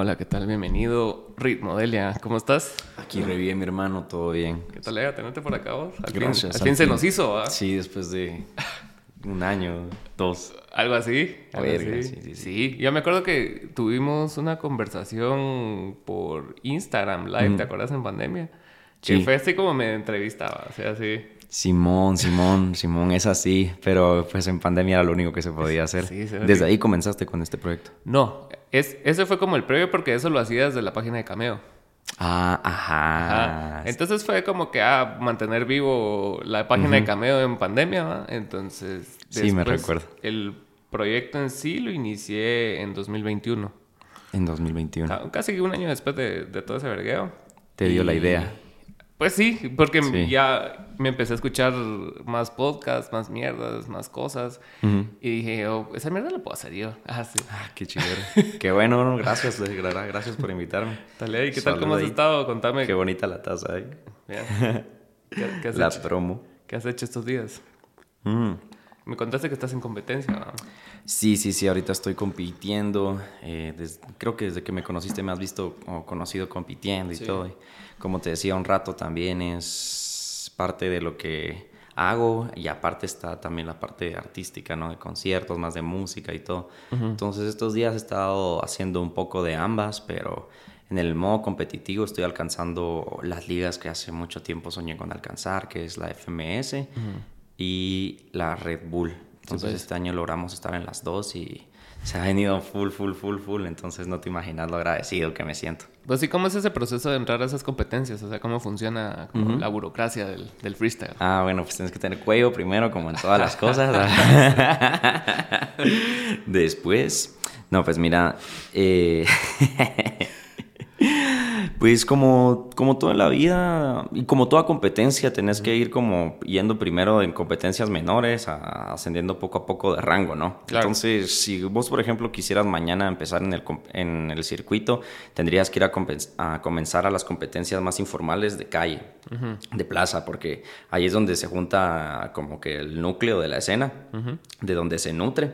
Hola, ¿qué tal? Bienvenido, Ritmo Delia. ¿Cómo estás? Aquí revive mi hermano, todo bien. ¿Qué tal, Ega? Tenerte por acá vos. Al Gracias. Fin, al fin se nos hizo, ¿ah? Sí, después de un año, dos. Algo así. Algo Verga, así. sí, sí, sí. Sí, yo me acuerdo que tuvimos una conversación por Instagram Live, ¿te acuerdas? En pandemia. Que fue así como me entrevistaba, o sea, así. Simón, Simón, Simón es así, pero pues en pandemia era lo único que se podía hacer. Sí, sí, Desde ahí comenzaste con este proyecto. No, es, ese fue como el previo porque eso lo hacía desde la página de Cameo. Ah, ajá. Ajá. Entonces fue como que a mantener vivo la página de Cameo en pandemia, ¿va? Entonces, Sí, me recuerdo. El proyecto en sí lo inicié en 2021. En 2021. Ca- Casi un año después de, de todo ese vergueo. Te dio la idea. Pues sí, porque Sí. ya me empecé a escuchar más podcasts, más mierdas, más cosas. Y dije, oh, esa mierda la puedo hacer yo. Ah, sí. Ah, qué chévere. qué bueno, ¿no? gracias, gracias por invitarme. Dale, ¿y qué tal? ¿Cómo has ahí. estado? Contame. Qué bonita la taza ahí. Bien. ¿Qué, qué has La hecho? promo. ¿Qué has hecho estos días? Mm. Me contaste que estás en competencia. ¿no? Sí, sí, sí, ahorita estoy compitiendo. eh, creo que desde que me conociste me has visto o conocido compitiendo y Sí. todo. y como te decía un rato, también es parte de lo que hago y aparte está también la parte artística, ¿no? De conciertos, más de música y todo. Entonces estos días he estado haciendo un poco de ambas, pero en el modo competitivo estoy alcanzando las ligas que hace mucho tiempo soñé con alcanzar, que es la FMS y la Red Bull. Entonces pues. este año logramos estar en las dos y se ha venido full, full, full, full. Entonces no te imaginas lo agradecido que me siento. Pues sí, ¿cómo es ese proceso de entrar a esas competencias? O sea, ¿cómo funciona como la burocracia del, del freestyle? Ah, bueno, pues tienes que tener cuello primero, como en todas las cosas. Después, no, pues mira, eh, pues como, como toda la vida y como toda competencia, tenés que ir como yendo primero en competencias menores, a- ascendiendo poco a poco de rango, ¿no? Claro. Entonces, si vos, por ejemplo, quisieras mañana empezar en el, en el circuito, tendrías que ir a, a comenzar a las competencias más informales de calle, de plaza, porque ahí es donde se junta como que el núcleo de la escena, de donde se nutre.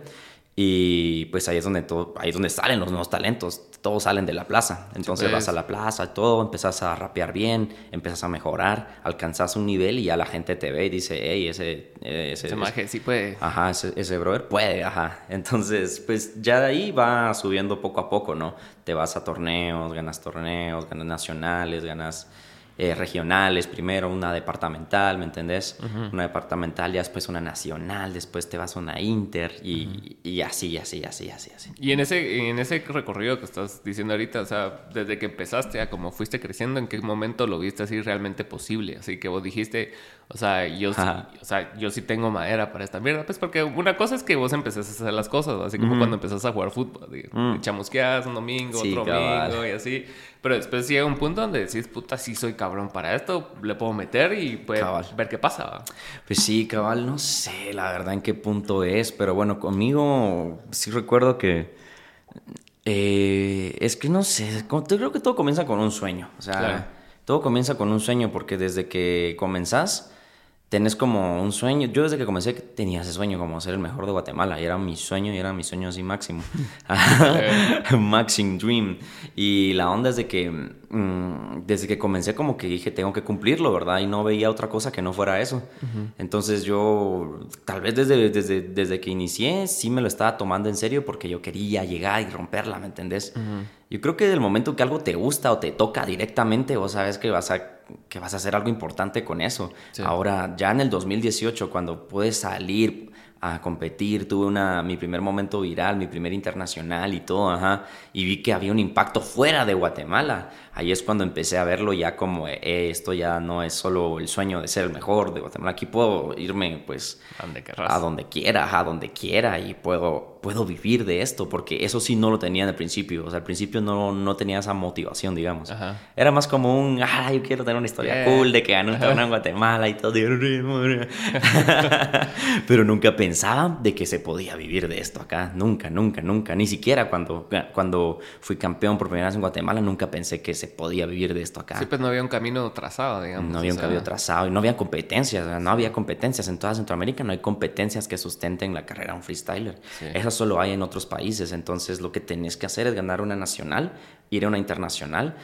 Y pues ahí es donde todo, ahí es donde salen los nuevos talentos, todos salen de la plaza. Entonces vas a la plaza, todo, empezás a rapear bien, empiezas a mejorar, alcanzas un nivel y ya la gente te ve y dice, hey, ese, eh, ese, Ese maje sí puede. Ajá, ese, ese brother puede, ajá. Entonces, pues ya de ahí va subiendo poco a poco, ¿no? Te vas a torneos, ganas torneos, ganas nacionales, ganas eh, regionales, primero una departamental, ¿me entendés? Una departamental, ya después una nacional, después te vas a una inter y, y así, así, así, así, así. Y en ese, en ese recorrido que estás diciendo ahorita, o sea, desde que empezaste a como fuiste creciendo, ¿en qué momento lo viste así realmente posible? Así que vos dijiste, o sea, yo sí, o sea, yo sí tengo madera para esta mierda. Pues porque una cosa es que vos empezás a hacer las cosas, así como cuando empezás a jugar fútbol. de- Mm. Chamusqueas un domingo, Sí, otro cabal. domingo y así. Pero después llega un punto donde decís, puta, sí soy cabrón para esto, le puedo meter y Cabal. ver qué pasa. Pues sí, cabal, no sé la verdad en qué punto es, pero bueno, conmigo sí recuerdo que eh, es que no sé, creo que todo comienza con un sueño, o sea, Claro. todo comienza con un sueño porque desde que comenzás tenés como un sueño, yo desde que comencé tenía ese sueño como ser el mejor de Guatemala. Y era mi sueño y era mi sueño así máximo, maxim dream. Y la onda es de que mm, desde que comencé como que dije tengo que cumplirlo, ¿verdad? Y no veía otra cosa que no fuera eso. Entonces yo tal vez desde, desde, desde que inicié sí me lo estaba tomando en serio porque yo quería llegar y romperla, ¿me entendés? Yo creo que del momento que algo te gusta o te toca directamente, vos sabes que vas a, que vas a hacer algo importante con eso. Sí. Ahora, ya en el 2018, cuando puedes salir a competir, tuve una, mi primer momento viral, mi primer internacional y todo, ajá, y vi que había un impacto fuera de Guatemala. Ahí es cuando empecé a verlo ya como, eh, esto ya no es solo el sueño de ser el mejor de Guatemala, aquí puedo irme pues Donde a donde quiera, a donde quiera y puedo, puedo vivir de esto, porque eso sí no lo tenía en el principio, o sea, al principio no, no tenía esa motivación, digamos. Ajá. Era más como un, ah, yo quiero tener una historia Yeah. cool de que gané un torneo en Guatemala y todo. Pero nunca pensaba de que se podía vivir de esto acá, nunca, nunca, nunca, ni siquiera cuando, cuando fui campeón por primera vez en Guatemala, nunca pensé que se podía vivir de esto acá. Sí, pues no había un camino trazado, digamos. No había un sea, camino trazado y no había competencias, no había competencias. En toda Centroamérica no hay competencias que sustenten la carrera de un freestyler. Sí. Esas solo hay en otros países. Entonces lo que tenés que hacer es ganar una nacional, ir a una internacional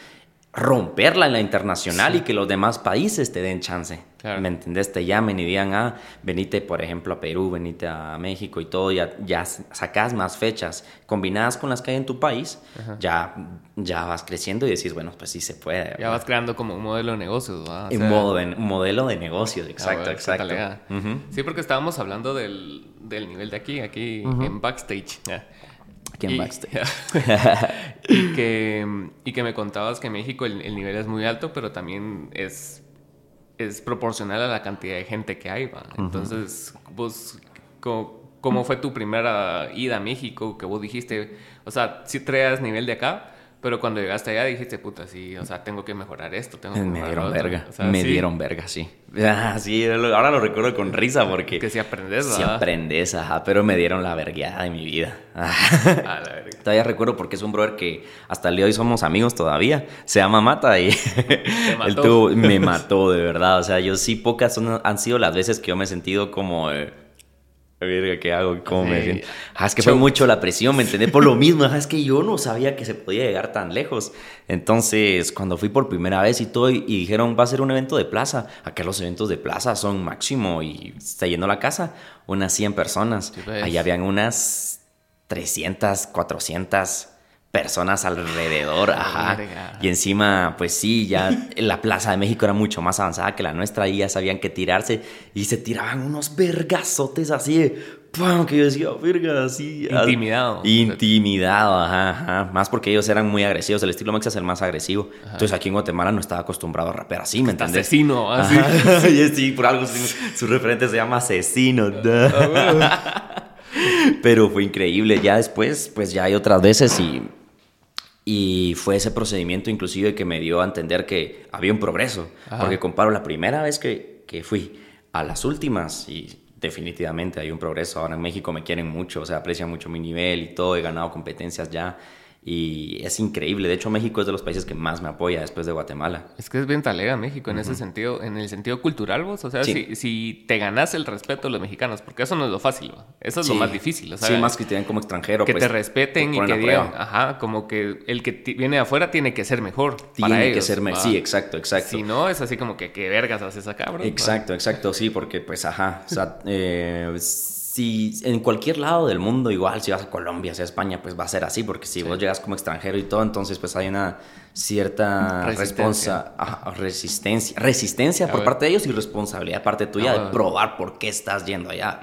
romperla en la internacional y que los demás países te den chance. ¿Me entendés? Te llamen y digan, ah, venite, por ejemplo, a Perú, venite a México y todo, ya, ya sacas más fechas combinadas con las que hay en tu país, ya, ya vas creciendo y decís, bueno, pues sí se puede. Ya vas creando como un modelo de negocios, un, modo de, modelo de negocios, exacto, exacto. Sí, porque estábamos hablando del, del, nivel de aquí, aquí en backstage y, y, que, y que me contabas que en México el, nivel es muy alto, pero también es, es proporcional a la cantidad de gente que hay. ¿va? Entonces, vos, ¿cómo, fue tu primera ida a México? Que vos dijiste, o sea, si traías nivel de acá, pero cuando llegaste allá dijiste, puta, sí, o sea, tengo que mejorar esto, tengo que Me dieron verga, me dieron verga, sí. Ah, sí, ahora lo recuerdo con risa porque... Que si aprendes, Si aprendes, ajá, pero me dieron la vergueada de mi vida. Ah, la verga. Todavía recuerdo porque es un brother que hasta el día de hoy somos amigos todavía. Se llama Mata y él me mató, de verdad. O sea, yo sí, pocas son, han sido las veces que yo me he sentido como... Eh, verga, ¿qué hago? ¿Cómo me siento? Ah, es que fue mucho la presión, ¿me entendés? Por lo mismo, es que yo no sabía que se podía llegar tan lejos. Entonces, cuando fui por primera vez y todo, y, dijeron, va a ser un evento de plaza. Acá los eventos de plaza son máximo y está yendo la casa, unas 100 personas. Ahí Allá habían unas 300, 400 personas alrededor, ajá. Y encima, pues sí, ya la Plaza de México era mucho más avanzada que la nuestra y ya sabían que tirarse y se tiraban unos vergazotes así ¡pum! que yo decía, verga, así. Intimidado. Intimidado, ajá, ajá. Más porque ellos eran muy agresivos. El estilo Mexa es el más agresivo. Entonces aquí en Guatemala no estaba acostumbrado a rapear así, ¿me entiendes? Asesino, así. y sí, por algo su, referente se llama Asesino. Ah, Pero fue increíble. Ya después, pues ya hay otras veces y y fue ese procedimiento inclusive que me dio a entender que había un progreso, porque comparo la primera vez que, que, fui a las últimas y definitivamente hay un progreso. Ahora en México me quieren mucho, o sea, aprecian mucho mi nivel y todo, he ganado competencias ya y es increíble. De hecho, México es de los países que más me apoya después de Guatemala. Es que es bien talega México en ese sentido, en el sentido cultural, vos. O sea, si, si, te ganas el respeto de los mexicanos, porque eso no es lo fácil, eso es lo más difícil. Sea, sí, más que te den como extranjero. Que te pues, respeten y que digan, ajá, como que el que viene de afuera tiene que ser mejor. Tiene para que ser mejor. Sí, exacto, exacto. Si no, es así como que qué vergas haces acá, bro. Exacto, exacto, sí, porque pues, ajá, o sea, eh, si en cualquier lado del mundo, igual si vas a Colombia, si a España, pues va a ser así, porque si vos llegas como extranjero y todo, entonces pues hay una cierta resistencia, resistencia, resistencia por parte de ellos y responsabilidad parte tuya de probar por qué estás yendo allá.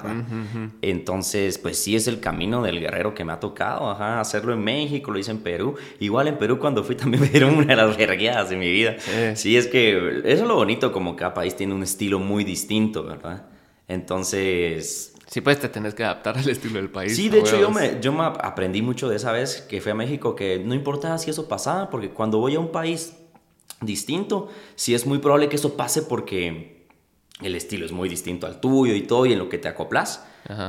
Entonces, pues sí es el camino del guerrero que me ha tocado, ajá, hacerlo en México, lo hice en Perú. Igual en Perú cuando fui también me dieron una de las vergueadas de mi vida. Sí. es que eso es lo bonito, como cada país tiene un estilo muy distinto, ¿verdad? Entonces, Sí, pues te tenés que adaptar al estilo del país. Sí, de hecho yo me, yo me aprendí mucho de esa vez que fui a México, que no importaba si eso pasaba, porque cuando voy a un país distinto, sí es muy probable que eso pase porque el estilo es muy distinto al tuyo y todo, y en lo que te acoplas,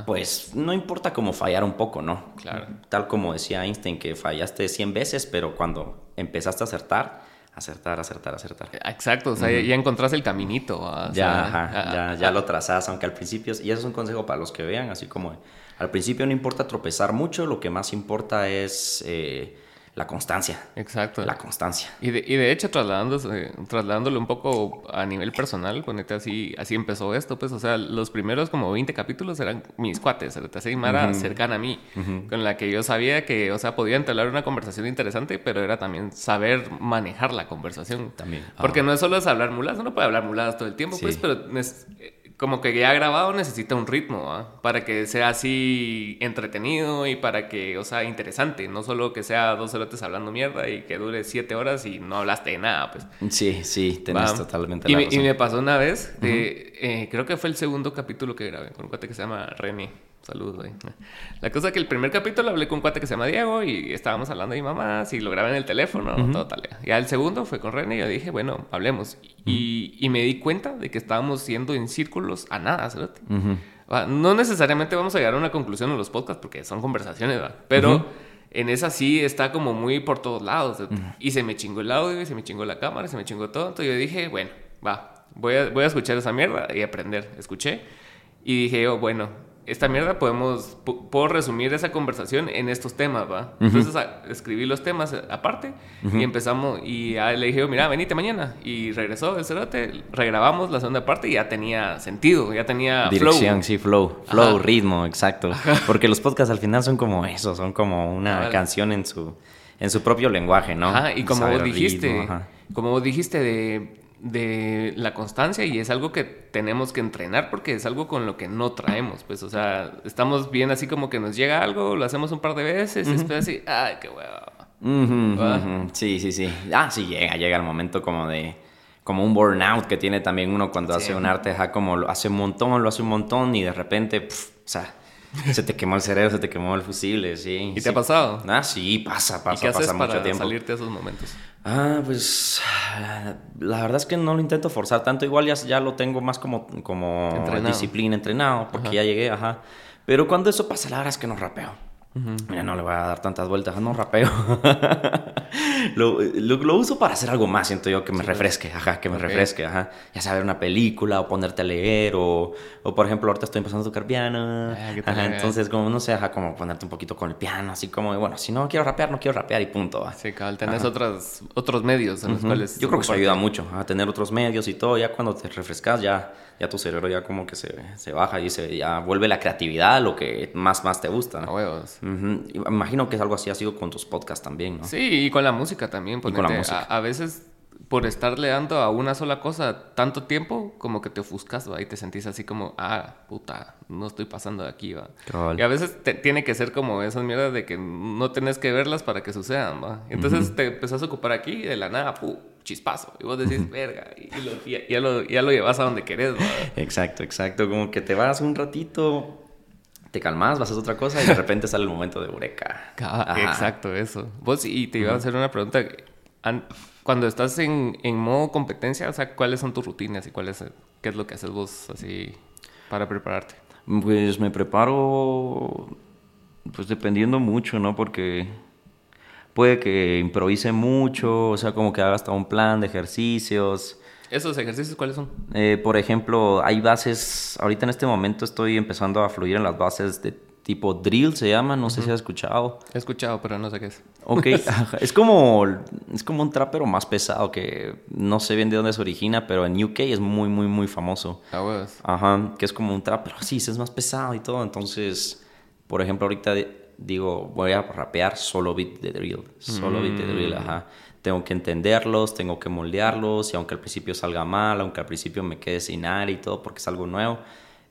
pues no importa cómo fallar un poco, ¿no? Claro. Tal como decía Einstein, que fallaste 100 veces, pero cuando empezaste a acertar, acertar, acertar, acertar. Exacto, o sea, ya encontrás el caminito. ya, ajá, ya, ya lo trazás, aunque al principio, y eso es un consejo para los que vean, así como al principio no importa tropezar mucho, lo que más importa es eh, la constancia. Exacto. La constancia. Y de, y de hecho, trasladándose, trasladándolo un poco a nivel personal, ponete así, así empezó esto, pues, o sea, los primeros como 20 capítulos eran mis cuates, así Mara cercana a mí, con la que yo sabía que, o sea, podía entablar una conversación interesante, pero era también saber manejar la conversación. También. Porque no es solo es hablar muladas, uno puede hablar muladas todo el tiempo, pues, pero es, como que ya grabado necesita un ritmo, Para que sea así entretenido y para que, o sea, interesante. No solo que sea dos cerotes hablando mierda y que dure siete horas y no hablaste de nada, pues. Sí, sí, tenés totalmente y la me, razón. Y me pasó una vez, eh, creo que fue el segundo capítulo que grabé con un cuate que se llama Remy. Saludos. La cosa es que el primer capítulo hablé con un cuate que se llama Diego y estábamos hablando de mi mamá, si lo grabé en el teléfono, todo tal. Ya el segundo fue con René y yo dije, bueno, hablemos. y, y, me di cuenta de que estábamos siendo en círculos a nada, ¿sabes? No necesariamente vamos a llegar a una conclusión en los podcasts porque son conversaciones, ¿verdad? Pero en esa sí está como muy por todos lados. Y se me chingó el audio, y se me chingó la cámara, se me chingó todo. Entonces yo dije, bueno, va, voy a, voy a escuchar esa mierda y aprender. Escuché y dije yo, bueno, esta mierda podemos, pu- puedo resumir esa conversación en estos temas, ¿va? Entonces a- escribí los temas aparte y empezamos, y a él le dije, mira, venite mañana. Y regresó el cerote, regrabamos la segunda parte y ya tenía sentido, ya tenía Dirección, flow. sí, flow. Flow, Ajá. ritmo, exacto. Porque los podcasts al final son como eso, son como una Cabal. canción en su, en su propio lenguaje, ¿no? Ajá, y como Saber vos dijiste, ritmo, ajá. como vos dijiste de, de la constancia y es algo que tenemos que entrenar porque es algo con lo que no traemos, pues, o sea, estamos bien así como que nos llega algo, lo hacemos un par de veces y después así, ay, qué ujú. Sí, sí, sí. Ah, sí, llega, llega el momento como de... Como un burnout que tiene también uno cuando Sí. hace un arte, ajá, como lo hace un montón, lo hace un montón y de repente, o sea, se te quemó el cerebro, se te quemó el fusible, sí. ¿Y te sí. ha pasado? Ah, sí, pasa, ¿Y pasa, qué haces pasa mucho para tiempo. salirte de esos momentos? Ah, pues la verdad es que no lo intento forzar tanto, igual ya, ya lo tengo más como, como Entrenado. disciplina, entrenado, porque ya llegué, ajá. Pero cuando eso pasa, la verdad es que no rapeo. Mira, no le voy a dar tantas vueltas, no rapeo. lo, lo, lo uso para hacer algo más, siento yo, que me refresque, ajá, que me refresque, ajá. Ya sea ver una película o ponerte a leer o, o por ejemplo, ahorita estoy empezando a tocar piano. Ah. Ajá, entonces, como no sé, ajá, como ponerte un poquito con el piano, así como, bueno, si no quiero rapear, no quiero rapear y punto. va. Sí, cabal, tenés otras, otros medios en los cuales... Yo creo que eso ayuda mucho a tener otros medios y todo. Ya cuando te refrescas, ya, ya tu cerebro ya como que se, se baja y se ya vuelve la creatividad a lo que más, más te gusta. ¿no? huevos. Imagino que es algo así ha sido con tus podcasts también, ¿no? Sí, y con la música también. con la ponete, música. A, a veces, por estarle dando a una sola cosa tanto tiempo, como que te ofuscas, ¿va? Y te sentís así como, ah, puta, no estoy pasando de aquí, ¿va? Cabal. Y a veces te- tiene que ser como esas mierdas de que no tenés que verlas para que sucedan, ¿va? Entonces te empezás a ocupar aquí y de la nada, pu, chispazo. Y vos decís, verga, y, lo, ya, lo, ya lo llevas a donde querés, ¿va? Exacto, exacto. Como que te vas un ratito, te calmas, vas a hacer otra cosa y de repente sale el momento de eureka. Ajá. Exacto, eso. Vos, y te iba a hacer una pregunta. An- Cuando estás en, en modo competencia, o sea, ¿cuáles son tus rutinas y cuál es, qué es lo que haces vos así para prepararte? Pues me preparo, pues dependiendo mucho, ¿no? Porque puede que improvise mucho, o sea, como que haga hasta un plan de ejercicios. ¿Esos ejercicios cuáles son? Eh, por ejemplo, hay bases, ahorita en este momento estoy empezando a fluir en las bases de tipo drill, se llama, no sé si has escuchado. He escuchado, pero no sé qué es. Ok, es como, es como un trapero más pesado que no sé bien de dónde se origina, pero en UK es muy, muy, muy famoso. A huevos. Ajá, que es como un trap, pero sí, es más pesado y todo. Entonces, por ejemplo, ahorita digo, voy a rapear solo beat de drill. Solo beat de drill, ajá. Tengo que entenderlos, tengo que moldearlos, y aunque al principio salga mal, aunque al principio me quede sin aire y todo, porque es algo nuevo,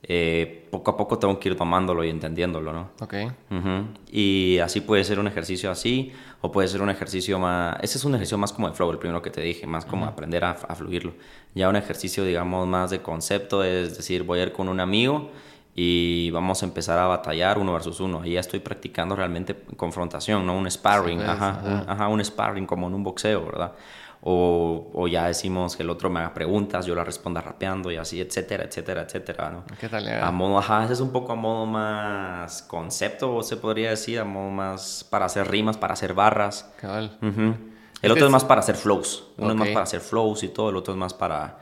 eh, poco a poco tengo que ir tomándolo y entendiéndolo, ¿no? Ok. Ujú. Y así puede ser un ejercicio así, o puede ser un ejercicio más... Ese es un ejercicio más como de flow, el primero que te dije, más como aprender a, a fluirlo. Ya un ejercicio, digamos, más de concepto, es decir, voy a ir con un amigo y vamos a empezar a batallar uno versus uno. Ahí ya estoy practicando realmente confrontación, ¿no? Un sparring, Sí, pues, ajá, ajá. Un, ajá, un sparring como en un boxeo, ¿verdad? O, o ya decimos que el otro me haga preguntas, yo las responda rapeando y así, etcétera, etcétera, etcétera, ¿no? ¿Qué tal? A modo, ajá, ese es un poco a modo más concepto, se podría decir, a modo más para hacer rimas, para hacer barras. Cabal. Ujú. Es El otro es es- más para hacer flows. Uno es más para hacer flows y todo, el otro es más para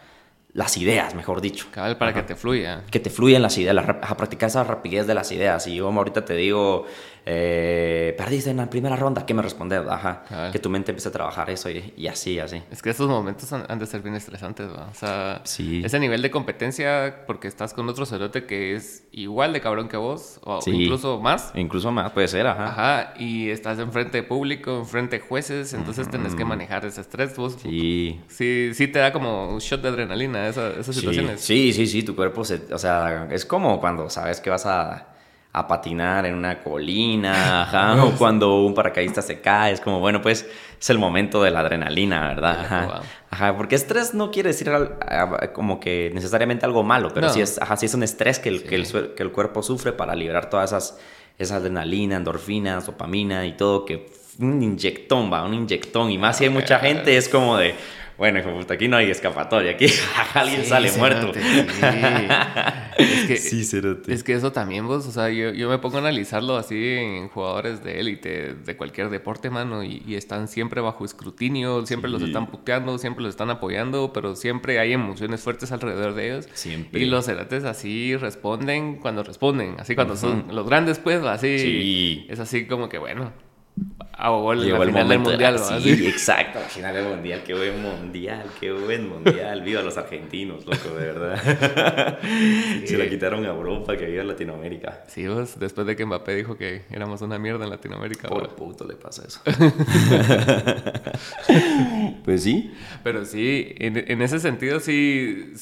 las ideas, mejor dicho. Cabal, para que te fluya. Que te fluyan las ideas, la a practicar esa rapidez de las ideas. Y yo ahorita te digo, eh, perdiste en la primera ronda, ¿qué me respondes? Ajá. Que tu mente empiece a trabajar eso y, y así, así. Es que estos momentos han, han de ser bien estresantes, ¿va? O sea, Sí. ese nivel de competencia porque estás con otro cerote que es igual de cabrón que vos, o Sí. incluso más. Incluso más puede ser, ajá. Ajá, y estás enfrente de público, enfrente de jueces, entonces tenés que manejar ese estrés. Vos, Sí. sí, sí te da como un shot de adrenalina esa- esas Sí, situaciones. Sí, sí, sí, tu cuerpo se, o sea, es como cuando sabes que vas a, a patinar en una colina, ajá, o cuando un paracaidista se cae, es como, bueno, pues es el momento de la adrenalina, ¿verdad? Ajá, ajá porque estrés no quiere decir como que necesariamente algo malo, pero No. sí es, ajá, sí es un estrés que el, Sí. que, el, que el cuerpo sufre para liberar todas esas, esa adrenalina, endorfinas, dopamina y todo, que un inyectón, va, un inyectón, y más si hay mucha gente, es como de, bueno, hijo puta, aquí no hay escapatoria, aquí alguien sale muerto. es, que, sí, es que eso también vos, o sea, yo, yo, me pongo a analizarlo así en jugadores de élite, de cualquier deporte, mano, y, están siempre bajo escrutinio, siempre los están puteando, siempre los están apoyando, pero siempre hay emociones fuertes alrededor de ellos. Siempre. Y los cerotes así responden cuando responden, así cuando son los grandes, pues, así. Es así como que, bueno, a gol Llegó el final del mundial. Sí, exacto, al final del mundial. Qué buen mundial, qué buen mundial. Viva los argentinos, loco, de verdad. Se la quitaron a Europa, que viva Latinoamérica. Sí, vos, después de que Mbappé dijo que éramos una mierda en Latinoamérica. Por puto le pasa eso. pues sí. Pero sí, en, ese sentido sí,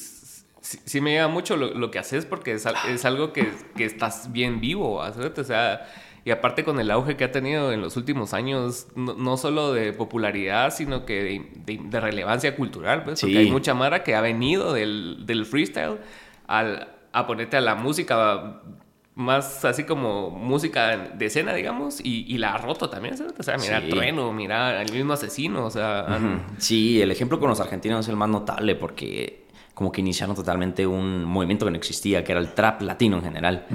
sí, me llega mucho lo, que haces porque es, es algo que, que, estás bien vivo, O sea y aparte con el auge que ha tenido en los últimos años, no, solo de popularidad, sino que de, relevancia cultural, pues, porque hay mucha mara que ha venido del, del freestyle al, a ponerte a la música más así como música de escena, digamos, y, la ha roto también, ¿sabes? O sea, mira Trueno, mira el mismo asesino, o sea... Sí, el ejemplo con los argentinos es el más notable porque como que iniciaron totalmente un movimiento que no existía, que era el trap latino en general.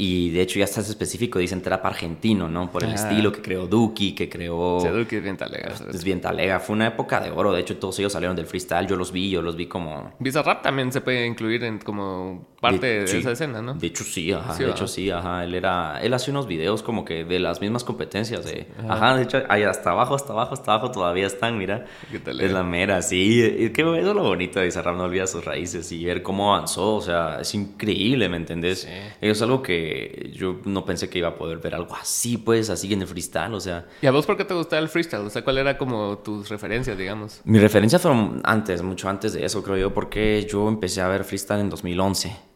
Y de hecho ya estás específico, dicen trap argentino, ¿no? Por el estilo que creó Duki, que creó... Sí, Duki es bien talega. Es bien talega. Fue una época de oro. De hecho, todos ellos salieron del freestyle. Yo los vi, yo los vi como... Bizarrap también se puede incluir en como parte de, esa escena, ¿no? De hecho, sí, ajá. de hecho, sí, ajá. Él era... Él hace unos videos como que de las mismas competencias. De... Ajá. de hecho, ahí hasta abajo, hasta abajo, hasta abajo todavía están, mira. ¿Qué tal? Es la mera, sí. Es que eso es lo bonito de Bizarrap, no olvida sus raíces y ver cómo avanzó. O sea, es increíble, ¿me entendés? Sí. Es algo que yo no pensé que iba a poder ver algo así, pues, así en el freestyle, o sea. ¿Y a vos por qué te gustaba el freestyle? O sea, ¿cuál era como tus referencias, digamos? Mis referencias fueron antes, mucho antes de eso, creo yo, porque yo empecé a ver freestyle en 2011.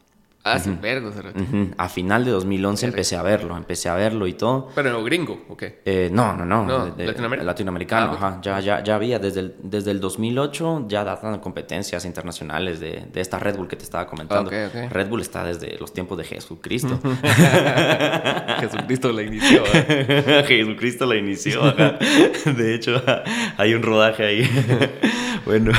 Ah, sin vergo, A final de 2011 empecé a verlo, empecé a verlo y todo. ¿Pero gringo o qué? Eh, no, no, no. Latinoamericano, ah, ajá. Ya, ya, ya había, desde el, desde el 2008 ya datan competencias internacionales de, de, esta Red Bull que te estaba comentando. Red Bull está desde los tiempos de Jesucristo. Jesucristo la inició. ¿eh? Jesucristo la inició. De hecho, hay un rodaje ahí. bueno,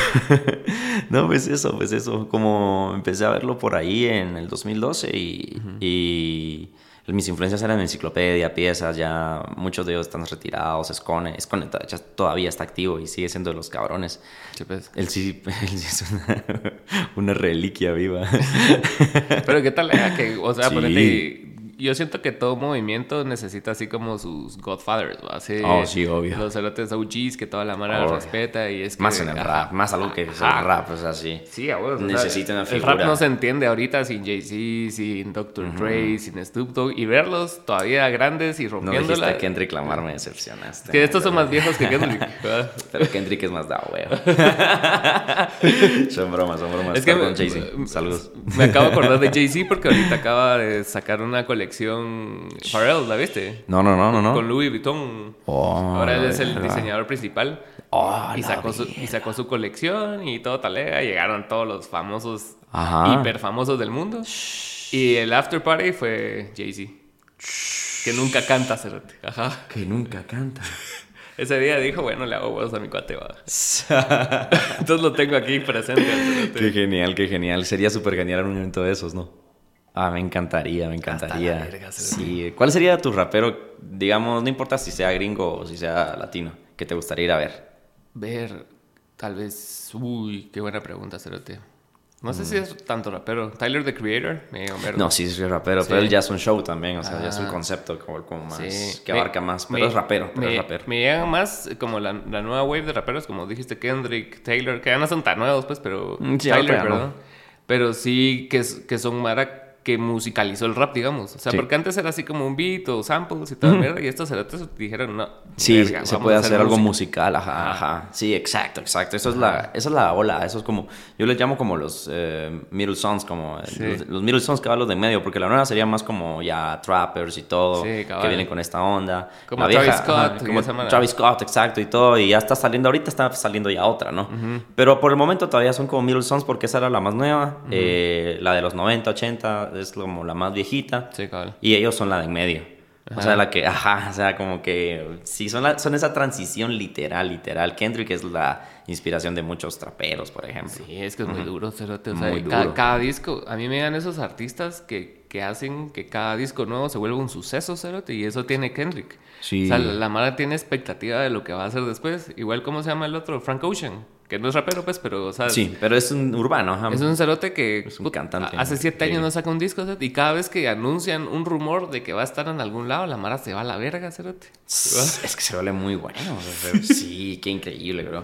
no, pues eso, pues eso. Como empecé a verlo por ahí en el 2012 y, y mis influencias eran enciclopedia, piezas, ya muchos de ellos están retirados, Escone, Escone todavía está activo y sigue siendo de los cabrones. Sí, pues. Él sí, es una, reliquia viva. Pero qué tal era que, o sea, sí yo siento que todo movimiento necesita así como sus Godfathers, ¿no? Así, oh, sí, obvio. Los cerotes OGs que toda la mara respeta y es que, Más en el rap, más algo que es el rap, es así. Sí, a Necesitan una figura. El rap no se entiende ahorita sin Jay-Z, sin Dr. Dre, sin Snoop Dogg y verlos todavía grandes y rompiéndola. No dijiste Kendrick Lamar, me decepcionaste. Que estos son más viejos que Kendrick. Pero Kendrick es más da huevo. son bromas, son bromas. Es que con Jay-Z. Saludos. Me acabo de acordar de Jay-Z porque ahorita acaba de sacar una colección colección Pharrell, ¿la viste? No, no, no, no. no. Con Louis Vuitton. Oh, Ahora él es el diseñador principal. Oh, y, sacó su, y sacó su colección y todo talega. Llegaron todos los famosos, hiper famosos del mundo. Y el after party fue Jay-Z. Que nunca canta, Cerrate. Ajá. Que nunca canta. Ese día dijo, bueno, le hago huevos a mi cuate, va. Entonces lo tengo aquí presente. Qué genial, qué genial. Sería súper genial un evento de esos, ¿no? Ah, me encantaría, me encantaría. sí. ¿Cuál sería tu rapero, digamos, no importa si sea gringo o si sea latino, que te gustaría ir a ver? Ver, tal vez. Uy, qué buena pregunta, Cerote. No sé si mm. es tanto rapero. Tyler the Creator, me No, sí es rapero, pero él ya es un show también, o sea, ya es un ah. concepto como, más. que abarca más. Pero es rapero, pero me, es rapero. Me llega más como la, la, nueva wave de raperos, como dijiste, Kendrick, Taylor, que ya no son tan nuevos, pues, pero. Mm, Tyler, perdón. Pero sí que, que son mara que musicalizó el rap, digamos. O sea, porque antes era así como un beat o samples y toda mierda, y estos cerotes dijeron, no. Sí, se puede hacer, algo musical, ajá, ajá. Sí, exacto, exacto. Eso es la, esa es la ola, eso es como, yo les llamo como los eh, middle sons, como los, middle sons que van los de medio, porque la nueva sería más como ya trappers y todo, que vienen con esta onda. Como Travis Scott. como Travis Scott, exacto, y todo, y ya está saliendo, ahorita está saliendo ya otra, ¿no? Pero por el momento todavía son como middle sons porque esa era la más nueva, eh, la de los 90, 80 es como la más viejita. Sí, Y ellos son la de en medio. O sea, la que, ajá, o sea, como que sí, son, la, son esa transición literal, literal. Kendrick es la inspiración de muchos traperos, por ejemplo. Sí, es que es muy duro, Cerote. O sea, muy cada, cada, disco, a mí me dan esos artistas que, que, hacen que cada disco nuevo se vuelva un suceso, Cerote, y eso tiene Kendrick. Sí. O sea, la, la Mara tiene expectativa de lo que va a hacer después. Igual, ¿cómo se llama el otro? Frank Ocean que no es rapero, pues, pero, o sea... Sí, pero es un urbano. Es un cerote que... Es un cantante. Hace siete años no saca un disco, y cada vez que anuncian un rumor de que va a estar en algún lado, la Mara se va a la verga, cerote. Es que se vuelve muy bueno. sí, qué increíble, bro.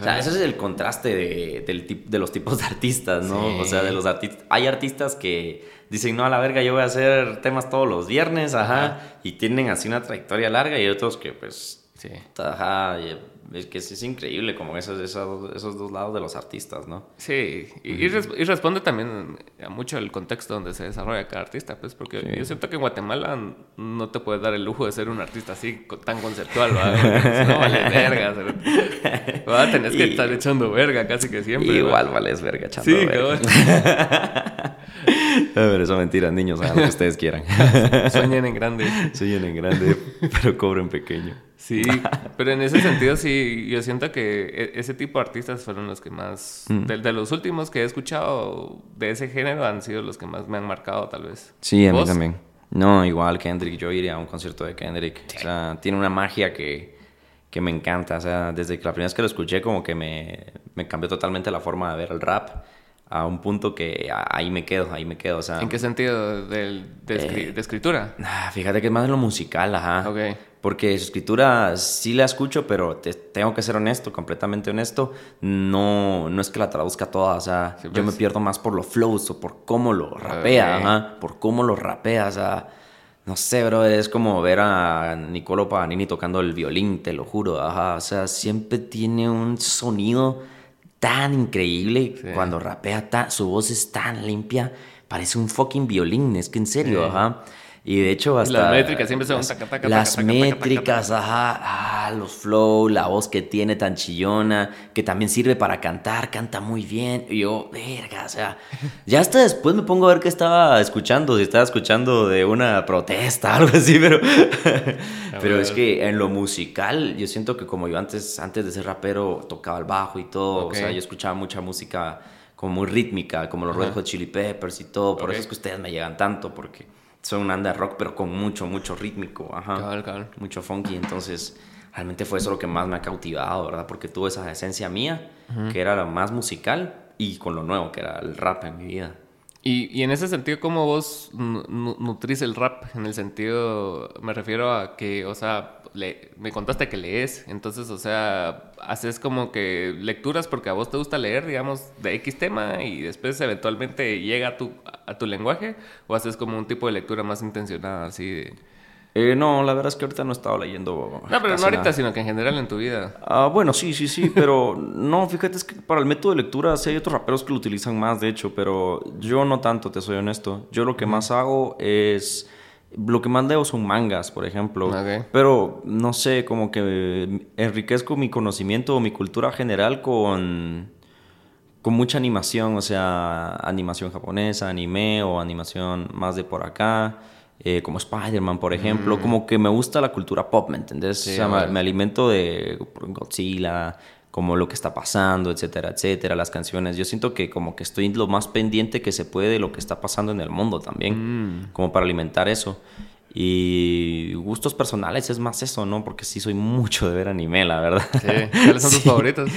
O sea, ese es el contraste de, del de los tipos de artistas, ¿no? O sea, de los artistas... Hay artistas que dicen, no, a la verga, yo voy a hacer temas todos los viernes, ajá, y tienen así una trayectoria larga, y otros que, pues... Sí. Ajá, es que es, increíble como esos, esos, esos, dos lados de los artistas, ¿no? Sí, y, y, responde también a mucho el contexto donde se desarrolla cada artista, pues, porque yo siento que en Guatemala no te puedes dar el lujo de ser un artista así tan conceptual, ¿verdad? no vale verga. ¿verdad? Tenés que estar echando verga casi que siempre. Igual vales verga echando sí, verga. Pero eso mentira, niños, hagan lo que ustedes quieran. Sueñen en grande. Sueñen en grande, pero cobren pequeño. Sí, pero en ese sentido sí, yo siento que e, ese tipo de artistas fueron los que más, mm. de, los últimos que he escuchado de ese género han sido los que más me han marcado tal vez. Sí, a mí también. No, igual Kendrick, yo iría a un concierto de Kendrick. O sea, tiene una magia que, que, me encanta. O sea, desde que la primera vez que lo escuché como que me, me cambió totalmente la forma de ver el rap a un punto que ahí me quedo, ahí me quedo, o sea... ¿En qué sentido? ¿De, de, de escritura? Fíjate que es más de lo musical, ajá. Porque su escritura sí la escucho, pero te, tengo que ser honesto, completamente honesto. No, no es que la traduzca toda, o sea, yo me pues. pierdo más por los flows o por cómo lo rapea, por cómo lo rapea, o sea, no sé, bro, es como ver a Nicolo Paganini tocando el violín, te lo juro, ajá, o sea, siempre tiene un sonido tan increíble cuando rapea, su voz es tan limpia, parece un fucking violín, es que en serio, ajá. Y de hecho hasta... Las métricas siempre son... Las, las métricas, ajá, ah, los flow, la voz que tiene tan chillona, que también sirve para cantar, canta muy bien. Y yo, verga, o sea, ya hasta después me pongo a ver qué estaba escuchando, si estaba escuchando de una protesta, algo así, pero... pero es que en lo musical, yo siento que como yo antes, antes de ser rapero, tocaba el bajo y todo, o sea, yo escuchaba mucha música como muy rítmica, como los Red Hot Chili Peppers y todo, por eso es que ustedes me llegan tanto, porque son un under rock, pero con mucho, mucho rítmico, ajá. Mucho funky, entonces realmente fue eso lo que más me ha cautivado, ¿verdad? Porque tuvo esa esencia mía, que era la más musical, y con lo nuevo, que era el rap en mi vida. Y, y en ese sentido, ¿cómo vos nutrís el rap? En el sentido, me refiero a que, o sea, le, me contaste que lees, entonces, o sea, haces como que lecturas porque a vos te gusta leer, digamos, de X tema y después eventualmente llega a tu, a tu lenguaje, o haces como un tipo de lectura más intencionada, así de... Eh, no, la verdad es que ahorita no he estado leyendo. No, pero no ahorita, sino que en general en tu vida. Ah, bueno, sí, sí, sí, pero no, fíjate, es que para el método de lectura sí hay otros raperos que lo utilizan más, de hecho, pero yo no tanto, te soy honesto. Yo lo que más hago es lo que más leo son mangas, por ejemplo. Pero no sé, como que enriquezco mi conocimiento o mi cultura general con, con mucha animación, o sea, animación japonesa, anime o animación más de por acá. Eh, como Spider-Man, por ejemplo, mm. como que me gusta la cultura pop, ¿me entendés? o sea, me, alimento de Godzilla, como lo que está pasando, etcétera, etcétera, las canciones. Yo siento que como que estoy lo más pendiente que se puede de lo que está pasando en el mundo también, mm. como para alimentar eso. Y gustos personales es más eso, ¿no? Porque sí soy mucho de ver anime, la verdad. Sí. ¿Cuáles son tus favoritos?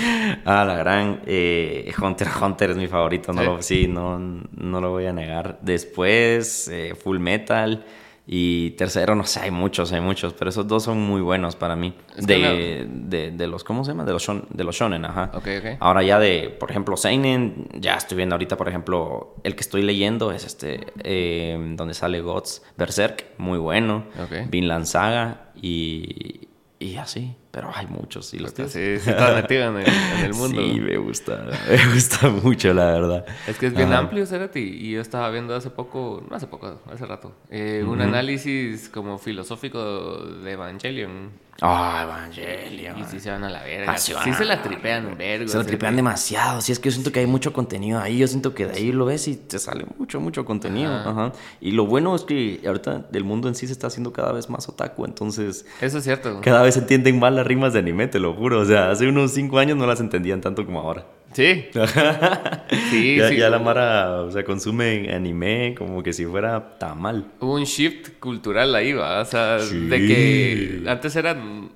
Ah, la gran eh, Hunter Hunter es mi favorito, no ¿Sí? Lo, sí, no, no lo voy a negar. Después, eh, Full Metal. Y tercero, no sé, hay muchos, hay muchos, pero esos dos son muy buenos para mí. De, de, de, los, ¿cómo se llama? De los, de los shonen, ajá. Okay, okay. Ahora ya de, por ejemplo, Seinen, ya estoy viendo ahorita, por ejemplo, el que estoy leyendo es este, eh, donde sale Gods, Berserk, muy bueno. Okay. Vinland Saga y, y así. Pero hay muchos. ¿sí los Sí, tienes? sí, estás metido en el, en el mundo. Sí, me gusta, me gusta mucho, la verdad. Es que es bien Ajá. amplio, Cerati. Y yo estaba viendo hace poco, no hace poco, hace rato, eh, un análisis como filosófico de Evangelion. Ah, Evangelion. Y sí se van a la verga. Apasiona. Sí se la tripean un vergo. Se así tripean demasiado. Sí, es que yo siento que hay mucho contenido ahí. Yo siento que de ahí lo ves y te sale mucho, mucho contenido. Ajá. Ajá. Y lo bueno es que ahorita el mundo en sí se está haciendo cada vez más otaku. Entonces, Eso es cierto. cada vez entienden más las rimas de anime, te lo juro. O sea, hace unos cinco años no las entendían tanto como ahora. Sí. Sí, ya, sí. ya la Mara, o sea, consume anime como que si fuera tamal. Hubo un shift cultural ahí, va. O sea, Sí. de que antes era. mm,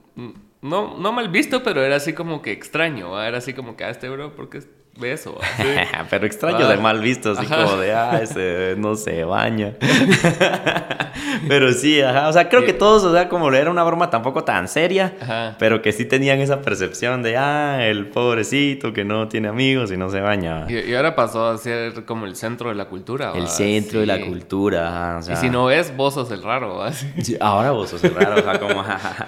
No, no mal visto, pero era así como que extraño, ¿va? Era así como que, ah, este bro, ¿por ve eso? Sí. Pero extraño Ah. de mal visto, así Ajá. como de, ah, ese no se baña. pero sí, ajá. O sea, creo que todos, o sea, como era una broma tampoco tan seria, Ajá. pero que sí tenían esa percepción de, ah, el pobrecito que no tiene amigos y no se baña. Y, y ahora pasó a ser como el centro de la cultura. El ¿va? centro de la cultura, ajá, o sea, Y si no ves, vos sos el raro, Ahora vos sos el raro, o sea, como...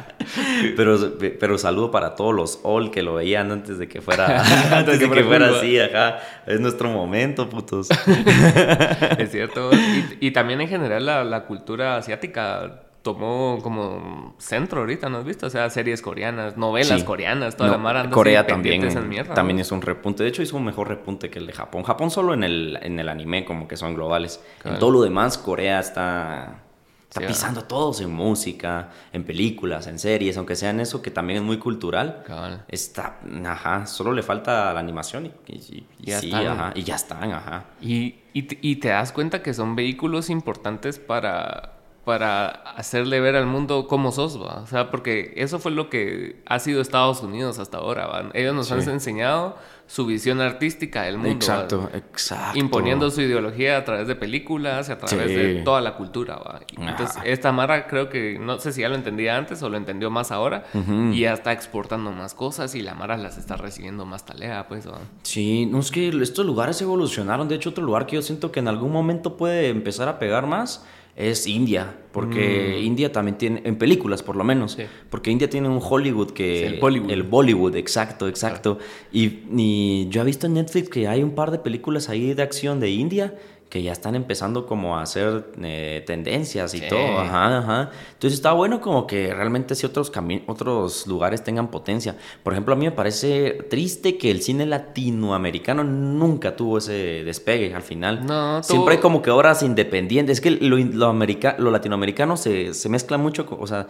pero, pero saludo para todos los all que lo veían antes de que fuera, antes de que fuera así, ajá. Es nuestro momento, putos. Es cierto. Y, y también en general la, la cultura asiática tomó como centro ahorita, ¿no has visto? O sea, series coreanas, novelas Sí. coreanas, toda No, la mara Corea también, esas mierdas, también ¿no? es un repunte. De hecho, hizo un mejor repunte que el de Japón. Japón solo en el, en el anime, como que son globales. Claro. En todo lo demás, Corea está, está Sí, pisando todos en música, en películas, en series, aunque sean eso que también es muy cultural. Cabal. Está, ajá, solo le falta la animación y, y- y- y Ya sí, están. ajá, y ya están, ajá. Y, y, te- y te das cuenta que son vehículos importantes para, para hacerle ver al mundo cómo sos, ¿va? O sea, porque eso fue lo que ha sido Estados Unidos hasta ahora, ¿va? Ellos nos Sí. han enseñado su visión artística del mundo, ¿va? Exacto, exacto. imponiendo su ideología a través de películas y a través Sí. de toda la cultura. Entonces, Ajá. esta Mara creo que, no sé si ya lo entendía antes o lo entendió más ahora, y ya está exportando más cosas y la Mara las está recibiendo más talea, pues. ¿va? Sí, no es que estos lugares evolucionaron. De hecho, otro lugar que yo siento que en algún momento puede empezar a pegar más es India. Porque India también tiene, en películas por lo menos, Sí. porque India tiene un Hollywood que... Sí, el Bollywood. El Bollywood, exacto, exacto. Y, y yo he visto en Netflix que hay un par de películas ahí de acción de India que ya están empezando como a hacer eh, tendencias y Sí. todo. Ajá, ajá. Entonces está bueno como que realmente si otros, otros lugares tengan potencia. Por ejemplo, a mí me parece triste que el cine latinoamericano nunca tuvo ese despegue al final. No, tuvo- Siempre hay como que obras independientes. Es que lo, lo, america- lo latinoamericano se, se mezcla mucho, con- o sea...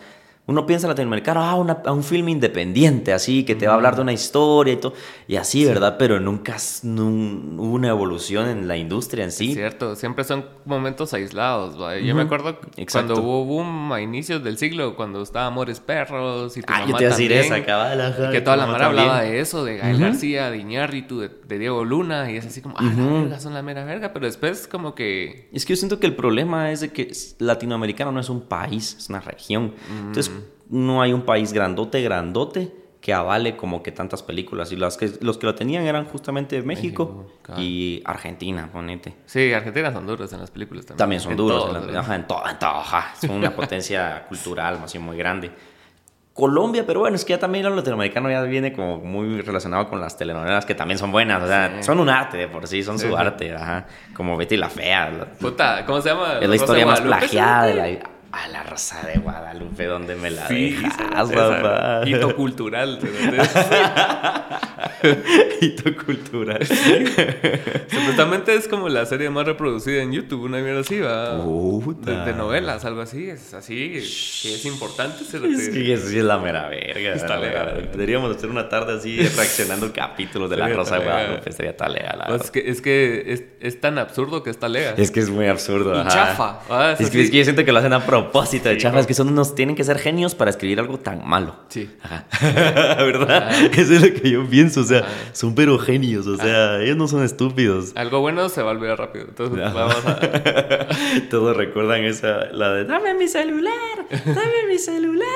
Uno piensa latinoamericano, ah, una- a un filme independiente, así, que te va a hablar de una historia y todo. Y así, ¿verdad? Pero nunca hubo una evolución en la industria en sí. Es cierto, siempre son momentos aislados. ¿va? Yo me Ujú, acuerdo exacto. cuando hubo boom a inicios del siglo, cuando estaba Amores Perros y tu Ah, yo mamá te iba a decir también, esa, cabal, ajá, y que toda la mara hablaba de eso, de Gael Ujú. García, de Iñárritu, de, de Diego Luna, y es así como, ah, la Ujú. verga, son la mera verga, pero después como que... Es que yo siento que el problema es de que latinoamericano no es un país, es una región. Entonces, no hay un país grandote, grandote que avale como que tantas películas. Y las que, los que lo tenían eran justamente México, México, claro. y Argentina, ponete. Sí, Argentina son duros en las películas también. También son En duros, todo, en, la- ajá, en todo, en todo, ajá. Son una potencia cultural más bien muy grande. Colombia, pero bueno, es que ya también lo latinoamericano ya viene como muy relacionado con las telenovelas que también son buenas, o sea, Sí. son un arte de por sí, son Sí, su sí. arte, ajá. Como Betty la Fea, la- Puta, ¿cómo se llama? es la historia más plagiada de la... Rosa de Guadalupe, ¿dónde me la Sí, dejas, papá? Hito cultural. ¿sí? Hito cultural. Supuestamente es como la serie más reproducida en YouTube, una mierda así, va. Puta. De, de novelas, algo así, es así, que es importante. ser- Es que eso sí es la mera verga. Está legal. Deberíamos hacer una tarde así reaccionando capítulos de La Rosa de talega. Guadalupe. Sería tal legal, la Pues es que, es, que es, es tan absurdo que está lega. Es que es muy absurdo. Y ajá. chafa, ah, es Es, que, es que yo siento que lo hacen a propósito de Sí, chafa. Es que son unos, tienen que ser genios para escribir algo tan malo. Sí. Ajá. ¿Verdad? Eso es lo que yo pienso. Sea, son pero genios, o sea, ellos no son estúpidos. Algo bueno se va a olvidar rápido. Entonces, vamos a... Todos recuerdan esa, la de, dame mi celular, dame mi celular.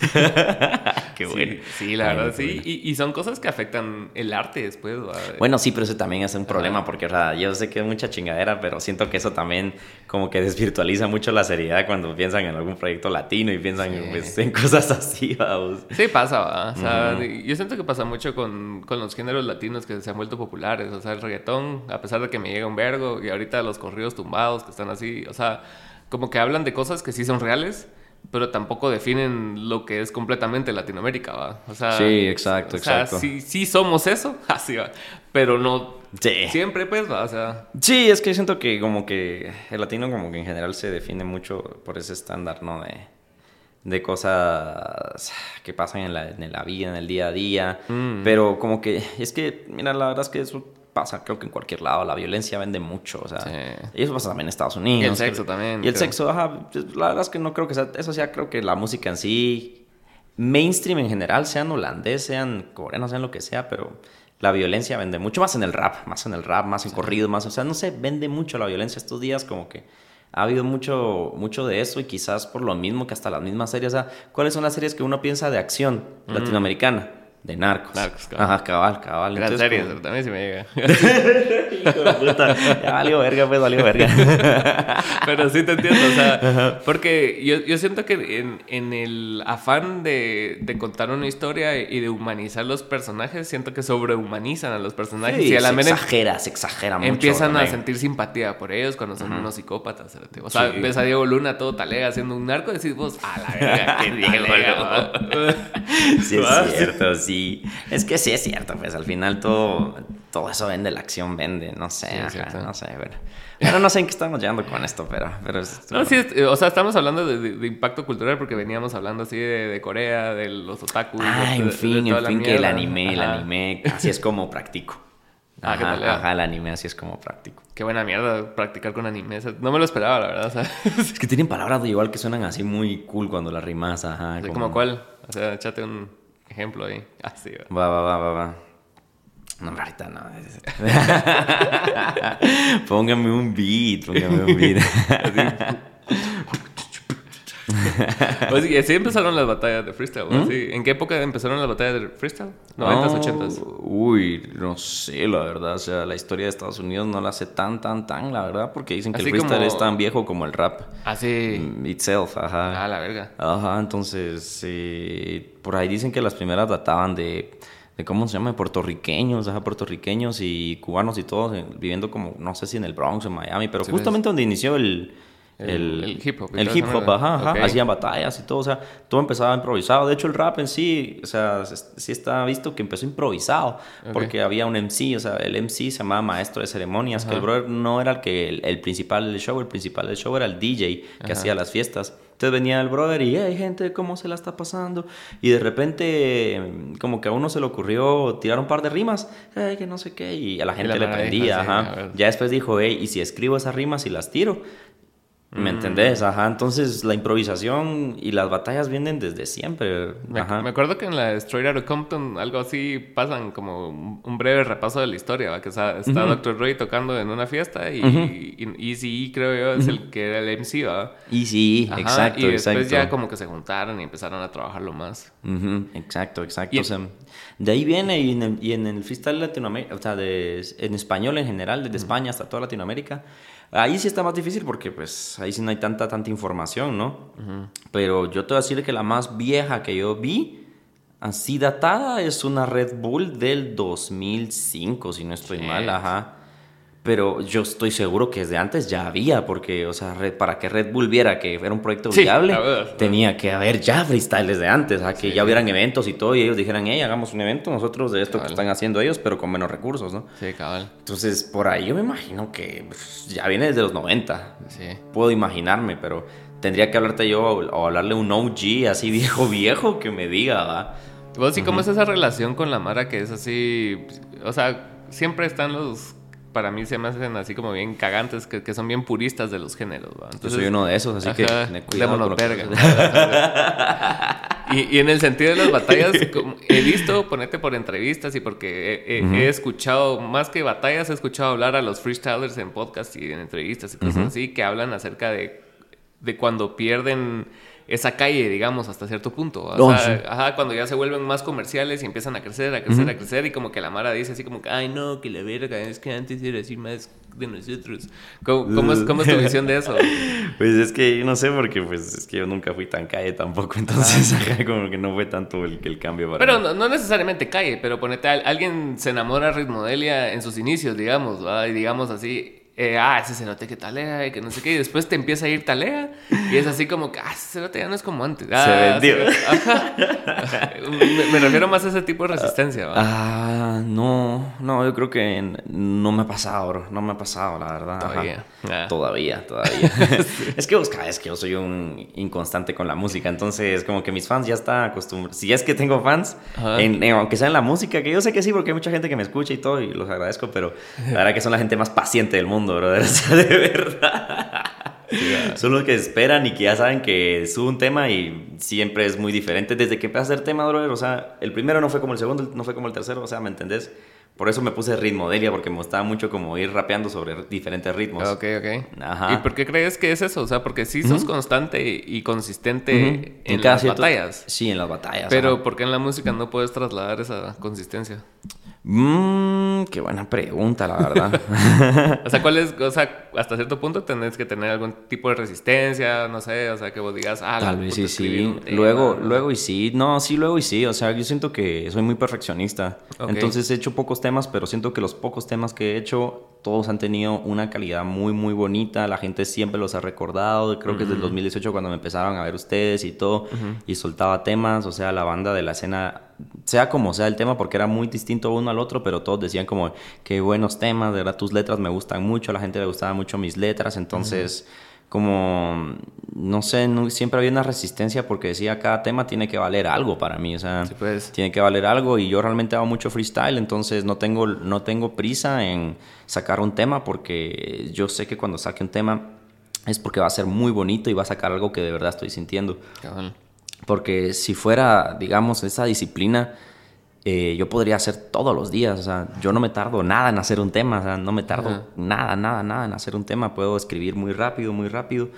Qué bueno. Sí, la verdad, sí. Y, y, son cosas que afectan el arte después. Bueno, sí, pero eso también es un problema porque, o sea, yo sé que es mucha chingadera, pero siento que eso también como que desvirtualiza mucho la seriedad cuando piensan en algún proyecto latino y piensan pues, en cosas así, vamos. Sí, pasa, O sea, yo siento que pasa mucho con, con, los géneros latinos que se han vuelto populares. O sea, el reggaetón, a pesar de que me llega un vergo, y ahorita los corridos tumbados que están así, o sea, como que hablan de cosas que sí son reales pero tampoco definen lo que es completamente Latinoamérica, ¿va? O sea, sí, exacto, o sea, exacto. Sí, sí somos eso, así va, pero no siempre, pues, ¿va? O sea... Sí, es que siento que como que el latino como que en general se define mucho por ese estándar, ¿no? De, de cosas que pasan en la, en la vida, en el día a día, mm. pero como que, es que, mira, la verdad es que eso pasa creo que en cualquier lado, la violencia vende mucho, o sea, y eso pasa también en Estados Unidos. Y el sexo también. Y el sexo, ajá, pues, la verdad es que no creo que sea, eso sea, creo que la música en sí, mainstream en general, sean holandés, sean coreanos, sean lo que sea, pero la violencia vende mucho más en el rap, más en el rap, más en corrido, más, o sea, no sé, vende mucho la violencia estos días, como que ha habido mucho, mucho de eso y quizás por lo mismo que hasta las mismas series, o sea, ¿cuáles son las series que uno piensa de acción mm. latinoamericana? De narcos. Narcos, cabal. Ajá, cabal, cabal. Gran serie, como... también se me llega. Hijo de puta. Ya valió verga, pues valió verga. Pero sí te entiendo, o sea, porque yo, yo siento que en, en el afán de, de, contar una historia y de humanizar los personajes, siento que sobrehumanizan a los personajes. Sí, y a la se exagera, se exagera mucho. Empiezan a sentir simpatía por ellos cuando son unos psicópatas. O sea, ves a Diego Luna todo talega haciendo un narco y decís vos, a la verga, qué Diego Sí, es cierto, sí es que sí es cierto, pues al final todo, todo eso vende, la acción vende, no sé, no sé, pero, no sé en qué estamos llegando con esto, pero... pero no, sí, o sea, estamos hablando de, impacto cultural porque veníamos hablando así de, Corea, de los otakus. Ah, en fin, en fin, que el anime, el anime, así es como practico. Ah, ajá, ¿qué ajá, el anime así es como práctico. Qué buena mierda practicar con anime. No me lo esperaba, la verdad. Es que tienen palabras igual que suenan así muy cool cuando las rimas, ajá. como... cuál? O sea, échate un ejemplo ahí. Así va. Va, va, va, va, No, ahorita no. póngame un beat, póngame un beat. pues, y así empezaron las batallas de freestyle. ¿Mm? ¿En qué época empezaron las batallas de freestyle? ¿90s, 80s? Uy, no sé, la verdad. O sea, la historia de Estados Unidos no la sé tan, tan, tan, la verdad, porque dicen que el freestyle es tan viejo como el rap. Así. Mm, itself, ajá. Ah, la verga. Ajá, entonces, eh, por ahí dicen que las primeras databan de de cómo se llama, puertorriqueños, ajá, puertorriqueños y cubanos y todos eh, viviendo como, no sé si en el Bronx o en Miami, pero justamente donde inició el, el, hip hop. El hip hop, ajá, Hacían batallas y todo, o sea, todo empezaba improvisado. De hecho, el rap en sí, o sea, sí está visto que empezó improvisado, porque había un MC, o sea, el MC se llamaba maestro de ceremonias, que el brother no era el que el, principal del show, el principal del show era el DJ que hacía las fiestas. Entonces venía el brother y, hey, gente, ¿cómo se la está pasando? Y de repente, como que a uno se le ocurrió tirar un par de rimas, hey, que no sé qué, y a la gente le prendía, ajá. Ya después dijo, hey, ¿y si escribo esas rimas y las tiro? ¿Me mm. entendés? Ajá, entonces la improvisación y las batallas vienen desde siempre. Me, me acuerdo que en la Straight Outta Compton algo así pasan como un breve repaso de la historia, ¿va? que está, está Dr. Ray tocando en una fiesta y, Easy creo yo es el que era el MC, ¿va? Easy, exacto, Y después ya como que se juntaron y empezaron a trabajarlo más. Exacto, exacto. O sea, de ahí viene y en el, y en el freestyle Latinoamérica, o sea, de, en español en general, desde España hasta toda Latinoamérica, Ahí sí está más difícil porque pues ahí sí no hay tanta, tanta información, ¿no? Pero yo te voy a decir que la más vieja que yo vi, así datada, es una Red Bull del 2005, si no estoy mal, ajá. Pero yo estoy seguro que desde antes ya había, porque, o sea, para que Red Bull viera que era un proyecto viable, tenía que haber ya freestyle desde antes, o sea, que ya hubieran eventos y todo, y ellos dijeran, hey, hagamos un evento nosotros de esto que están haciendo ellos, pero con menos recursos, ¿no? Sí, cabal. Entonces, por ahí yo me imagino que pues, ya viene desde los 90. Sí. Puedo imaginarme, pero tendría que hablarte yo o hablarle un OG así viejo, viejo, que me diga, ¿va? ¿Vos y cómo es esa relación con la Mara que es así? O sea, siempre están los para mí se me hacen así como bien cagantes, que, que son bien puristas de los géneros. Yo soy uno de esos, así que me cuidado. verga. Y, en el sentido de las batallas, he visto, ponete por entrevistas y porque he, escuchado, más que batallas, he escuchado hablar a los freestylers en podcast y en entrevistas y cosas así, que hablan acerca de, de cuando pierden esa calle, digamos, hasta cierto punto. O sea, ajá, cuando ya se vuelven más comerciales y empiezan a crecer, a crecer, a crecer, y como que la Mara dice así como que, ay, no, que la verga, es que antes era así más de nosotros. ¿Cómo, es, cómo es, tu visión de eso? pues es que no sé, porque pues es que yo nunca fui tan calle tampoco, entonces ajá, como que no fue tanto el, el cambio para Pero no, necesariamente calle, pero ponete, alguien se enamora de Ritmodelia en sus inicios, digamos, y digamos así eh, ah, ese cerote que talea y que no sé qué, y después te empieza a ir talea y es así como que, ah, ese cerote ya no es como antes. se ah, vendió. me, refiero más a ese tipo de resistencia. Ah, no, no, yo creo que no me ha pasado, bro, no me ha pasado, la verdad. Todavía. Ah. Todavía, todavía. es que vos es que yo soy un inconstante con la música, entonces como que mis fans ya están acostumbrados. Si es que tengo fans, aunque sea en la música, que yo sé que sí, porque hay mucha gente que me escucha y todo, y los agradezco, pero la verdad que son la gente más paciente del mundo de verdad. Son los que esperan y que ya saben que sube un tema y siempre es muy diferente. Desde que empecé a hacer tema, brother, o sea, el primero no fue como el segundo, no fue como el tercero, o sea, ¿me entendés? Por eso me puse ritmo Delia, porque me gustaba mucho como ir rapeando sobre diferentes ritmos. Ok, ok. Ajá. ¿Y por qué crees que es eso? O sea, porque sí sos constante y consistente en, las batallas. Sí, en las batallas. Pero ¿por qué en la música no puedes trasladar esa consistencia? Mmm, qué buena pregunta, la verdad. o sea, ¿cuál es? O sea, hasta cierto punto tenés que tener algún tipo de resistencia, no sé, o sea, que vos digas, ah, tal vez sí, sí. Luego, luego y sí. No, sí, luego y sí. O sea, yo siento que soy muy perfeccionista. Entonces he hecho pocos temas, pero siento que los pocos temas que he hecho todos han tenido una calidad muy, muy bonita. La gente siempre los ha recordado. Creo que desde el 2018 cuando me empezaron a ver ustedes y todo. Y soltaba temas. O sea, la banda de la escena, sea como sea el tema, porque era muy distinto uno al otro, pero todos decían como, qué buenos temas, de verdad tus letras me gustan mucho. A la gente le gustaban mucho mis letras. Entonces como, no sé, siempre había una resistencia porque decía cada tema tiene que valer algo para mí, o sea, pues. tiene que valer algo y yo realmente hago mucho freestyle, entonces no tengo, no tengo prisa en sacar un tema porque yo sé que cuando saque un tema es porque va a ser muy bonito y va a sacar algo que de verdad estoy sintiendo. Porque si fuera, digamos, esa disciplina eh, yo podría hacer todos los días. O sea, yo no me tardo nada en hacer un tema. O sea, no me tardo nada, nada, nada en hacer un tema. Puedo escribir muy rápido, muy rápido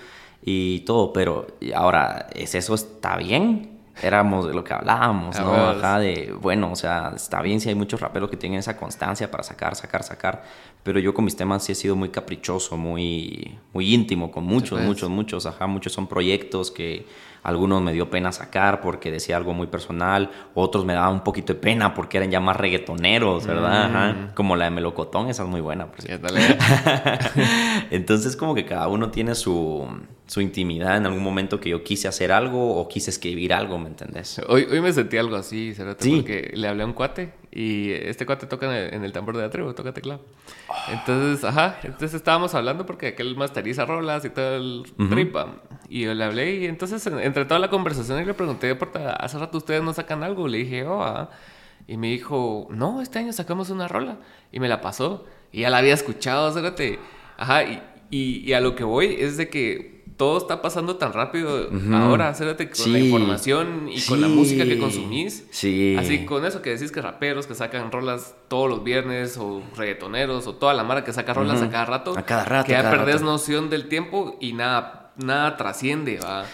y todo. Pero ahora, ¿es eso está bien? Éramos de lo que hablábamos, ¿no? Ajá, de, bueno, o sea, está bien si hay muchos raperos que tienen esa constancia para sacar, sacar, sacar. Pero yo con mis temas sí he sido muy caprichoso, muy, muy íntimo, con muchos, pues. muchos, muchos. Ajá, muchos son proyectos que algunos me dio pena sacar porque decía algo muy personal, otros me daban un poquito de pena porque eran ya más reggaetoneros, ¿verdad? Mm. Como la de Melocotón, esa es muy buena. Por Entonces como que cada uno tiene su, su intimidad en algún momento que yo quise hacer algo o quise escribir algo, ¿me entendés? Hoy, hoy me sentí algo así, ¿verdad? Sí. Porque le hablé a un cuate y este cuate toca en el, tambor de atrevo, toca teclado. Entonces, ajá, entonces estábamos hablando porque aquel masteriza rolas y todo el tripa. Y yo le hablé y entonces entre toda la conversación y le pregunté, por hace rato ustedes no sacan algo. Le dije, oh, ah". Y me dijo, no, este año sacamos una rola. Y me la pasó. Y ya la había escuchado, fíjate. Ajá, y, y a lo que voy es de que todo está pasando tan rápido ahora, acérate con la información y con la música que consumís. Sí. Así con eso que decís que raperos que sacan rolas todos los viernes o reggaetoneros o toda la mara que saca rolas a cada rato. A cada rato. Que ya perdés noción del tiempo y nada, nada trasciende, va.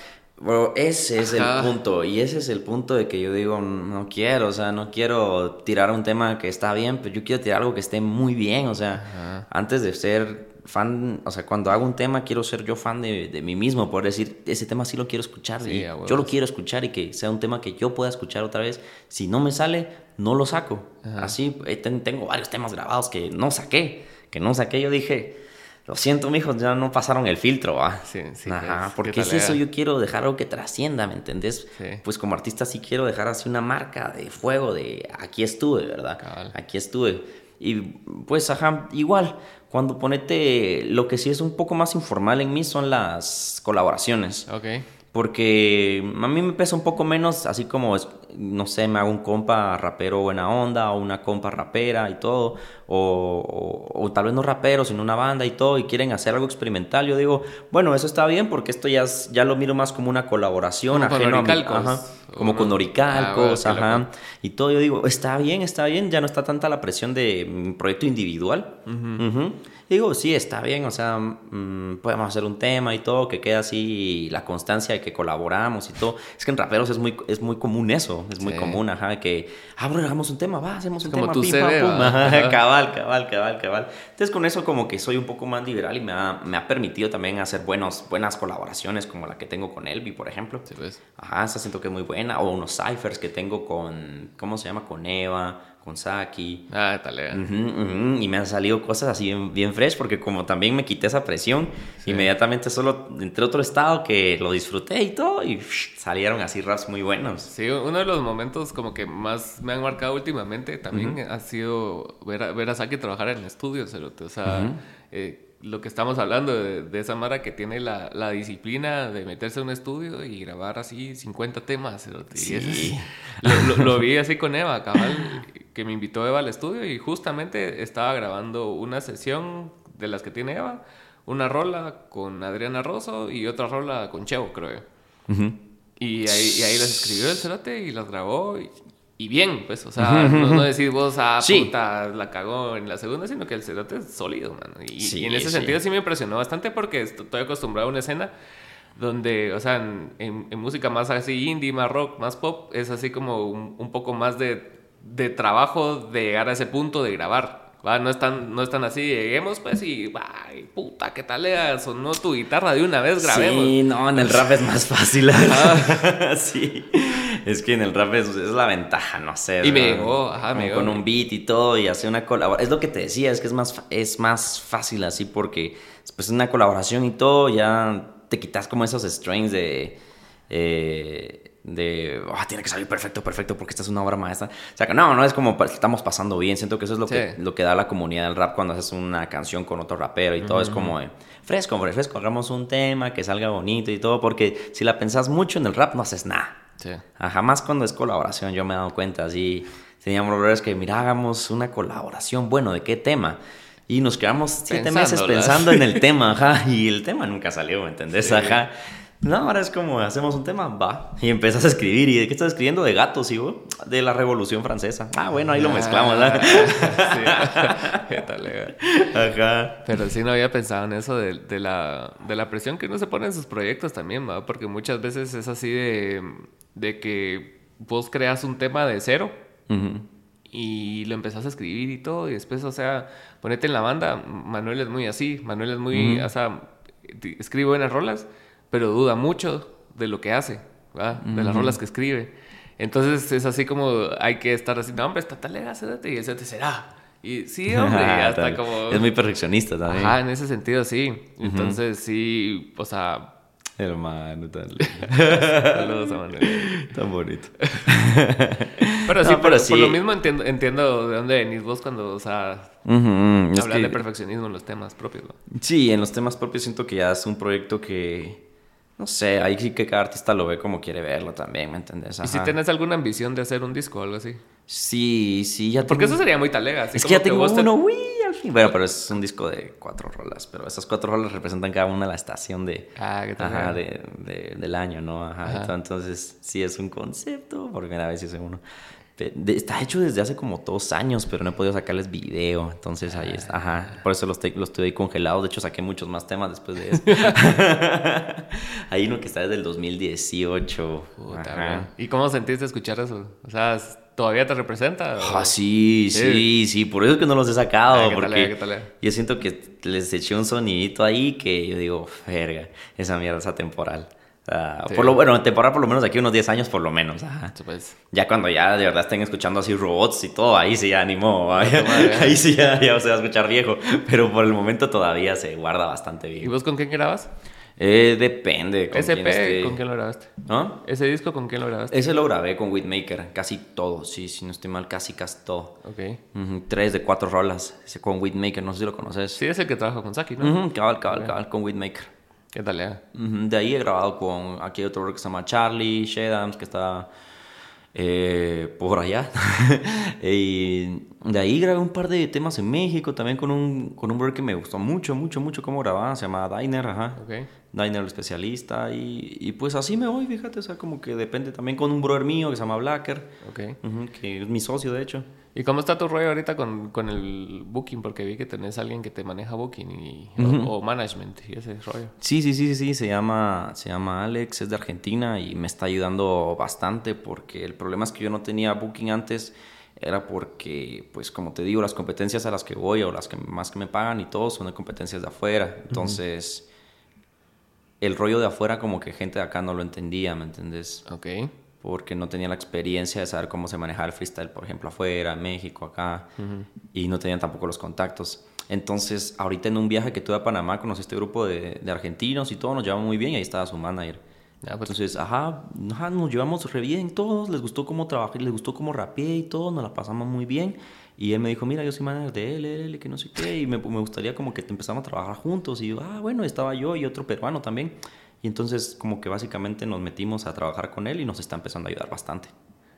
Ese es el punto. Y ese es el punto de que yo digo, no quiero, o sea, no quiero tirar un tema que está bien, pero yo quiero tirar algo que esté muy bien. O sea, antes de ser fan, o sea, cuando hago un tema quiero ser yo fan de, de mí mismo, poder decir, ese tema sí lo quiero escuchar, yo lo quiero escuchar y que sea un tema que yo pueda escuchar otra vez. Si no me sale, no lo saco. Así, eh, tengo varios temas grabados que no saqué, que no saqué, yo dije, lo siento, mijos, ya no pasaron el filtro, ¿va? Sí, sí. Ajá, porque es eso, yo quiero dejar algo que trascienda, ¿me entendés? Pues como artista sí quiero dejar así una marca de fuego, de aquí estuve, ¿verdad? Aquí estuve. Y pues, ajá, igual, cuando ponete, lo que sí es un poco más informal en mí son las colaboraciones. Ok. Porque a mí me pesa un poco menos, así como, no sé, me hago un compa rapero buena onda o una compa rapera y todo, o, o, tal vez no rapero, sino una banda y todo, y quieren hacer algo experimental. Yo digo, bueno, eso está bien porque esto ya, ya lo miro más como una colaboración como ajeno con a como con oricalcos, ah, ajá, y todo. Yo digo, está bien, está bien, ya no está tanta la presión de mm, proyecto individual. Digo, sí, está bien, o sea, mm, podemos hacer un tema y todo, que quede así, la constancia de que colaboramos y todo. Es que en raperos es muy, es muy común eso, es muy común, ajá, que, ah, bueno, hagamos un tema, va, hacemos un como tema, pim, pum, cabal, cabal, cabal, cabal. Entonces con eso como que soy un poco más liberal y me ha, me ha permitido también hacer buenos, buenas colaboraciones como la que tengo con Elvi, por ejemplo. Sí, pues. Ajá, esa siento que es muy buena. O unos ciphers que tengo con, ¿cómo se llama? Con Eva con Saki. Ah, tal Y me han salido cosas así bien, bien, fresh porque como también me quité esa presión, inmediatamente solo entré a otro estado que lo disfruté y todo y salieron así raps muy buenos. Sí, uno de los momentos como que más me han marcado últimamente también ha sido ver a, ver a Saki trabajar en estudios, o sea, lo que estamos hablando de, esa Mara que tiene la, la, disciplina de meterse en un estudio y grabar así 50 temas. Sí. lo, vi así con Eva, cabal, que me invitó Eva al estudio y justamente estaba grabando una sesión de las que tiene Eva, una rola con Adriana Rosso y otra rola con Chevo, creo. y, ahí, y ahí las escribió el cerote y las grabó y, y bien, pues, o sea, no, decir vos, ah, puta, la cagó en la segunda, sino que el cerote es sólido, mano. Y, en ese sentido sí me impresionó bastante porque estoy acostumbrado a una escena donde, o sea, en, música más así indie, más rock, más pop, es así como un, poco más de, de, trabajo de llegar a ese punto de grabar. ¿va? No, están, no están así, lleguemos pues y, ay, puta, ¿qué tal le sonó tu guitarra de una vez? Grabemos. Sí, no, en el rap es más fácil. sí. Es que en el rap es, la ventaja, no sé. Y me llegó, ajá, me Con un beat y todo y hacer una colaboración. Es lo que te decía, es que es más, es más fácil así porque después de una colaboración y todo, ya te quitas como esos strains de. Eh, de, oh, tiene que salir perfecto, perfecto, porque esta es una obra maestra. O sea, que no, no es como estamos pasando bien. Siento que eso es lo, que, lo que da la comunidad del rap cuando haces una canción con otro rapero y todo. Es como fresco, fresco, hagamos un tema que salga bonito y todo, porque si la pensás mucho en el rap no haces nada. Jamás cuando es colaboración, yo me he dado cuenta, así teníamos los que, mira, hagamos una colaboración, bueno, ¿de qué tema? Y nos quedamos siete meses pensando en el tema, ajá, y el tema nunca salió, ¿me entendés? Ajá. No, ahora es como hacemos un tema, va. Y empiezas a escribir. ¿Y de qué estás escribiendo? De gatos, ¿sí? De la Revolución Francesa. Ah, bueno, ahí lo mezclamos, ¿verdad? ¿Qué tal, Ajá. Pero sí no había pensado en eso de, de, la, de la presión que uno se pone en sus proyectos también, ¿va? Porque muchas veces es así de, de que vos creas un tema de cero. Y lo empezás a escribir y todo. Y después, o sea, ponete en la banda. Manuel es muy así. Manuel es muy, o sea, escribe buenas rolas pero duda mucho de lo que hace, de las rolas que escribe. Entonces es así como hay que estar así, no, hombre, está tal y el te será. Y sí, hombre, hasta como... Es muy perfeccionista también. Ajá, en ese sentido sí. Entonces sí, o sea... Hermano, tan Saludos a Manuel. Tan bonito. pero sí, pero por lo mismo entiendo, entiendo de dónde venís vos cuando, o sea, hablar de perfeccionismo en los temas propios. Sí, en los temas propios siento que ya es un proyecto que no sé, ahí sí que cada artista lo ve como quiere verlo también, ¿me entiendes? ¿Y si tienes alguna ambición de hacer un disco o algo así? Sí, sí, ya Porque eso sería muy talega. es que ya tengo uno, uy, al fin. Bueno, pero es un disco de cuatro rolas, pero esas cuatro rolas representan cada una la estación de, ah, ¿qué tal? Ajá, de, del año, ¿no? Ajá. Entonces, sí es un concepto, por primera vez hice uno está hecho desde hace como dos años, pero no he podido sacarles video. Entonces ahí está. Ajá. Por eso los, los estoy congelados. De hecho, saqué muchos más temas después de eso. Hay uno que está desde el 2018. ¿Y cómo sentiste escuchar eso? O sea, ¿todavía te representa? Ah, sí, sí, sí, Por eso es que no los he sacado. Ah, porque yo siento que les eché un sonidito ahí que yo digo, verga, esa mierda es atemporal. Por lo bueno, temporada por lo menos de aquí unos 10 años por lo menos. Pues. Ya cuando ya de verdad estén escuchando así robots y todo, ahí sí ya animó. Ahí, sí ya, se va a escuchar viejo. Pero por el momento todavía se guarda bastante bien. ¿Y vos con quién grabas? Eh, depende. ¿Con ¿Ese quién con quién lo grabaste? ¿No? ¿Ese disco con quién lo grabaste? Ese lo grabé con Whitmaker, casi todo, sí, si no estoy mal, casi casi todo. Ok. tres de cuatro rolas, ese con Whitmaker, no sé si lo conoces. Sí, es el que trabaja con Saki, ¿no? cabal, cabal, cabal, con Whitmaker. ¿Qué tal, ya? De ahí he grabado con aquí otro que se llama Charlie Shedams, que está eh, por allá. y de ahí grabé un par de temas en México, también con un, con un brother que me gustó mucho, mucho, mucho cómo grababa, se llama Diner, ajá. Ok. Diner el especialista, y, y, pues así me voy, fíjate, o sea, como que depende también con un brother mío que se llama Blacker, Ok. ujú, que es mi socio, de hecho. ¿Y cómo está tu rollo ahorita con, con el booking? Porque vi que tenés a alguien que te maneja booking y, o, o management y ese rollo. Sí, sí, sí, sí, sí, se llama, se llama Alex, es de Argentina y me está ayudando bastante porque el problema es que yo no tenía booking antes, era porque, pues como te digo, las competencias a las que voy o las que más que me pagan y todo son de competencias de afuera. Entonces, el rollo de afuera como que gente de acá no lo entendía, ¿me entendés? Ok. Porque no tenía la experiencia de saber cómo se manejaba el freestyle, por ejemplo, afuera, en México, acá, y no tenían tampoco los contactos. Entonces, ahorita en un viaje que tuve a Panamá, conocí este grupo de, de argentinos y todo, nos llevamos muy bien y ahí estaba su manager. Ah, pues, Entonces, ajá, ajá, nos llevamos re bien todos, les gustó cómo trabajé, les gustó cómo rapeé y todo, nos la pasamos muy bien. Y él me dijo, mira, yo soy manager de él, él, él, que no sé qué, y me, me gustaría como que empezamos a trabajar juntos. Y yo, ah, bueno, estaba yo y otro peruano también. Y entonces como que básicamente nos metimos a trabajar con él y nos está empezando a ayudar bastante.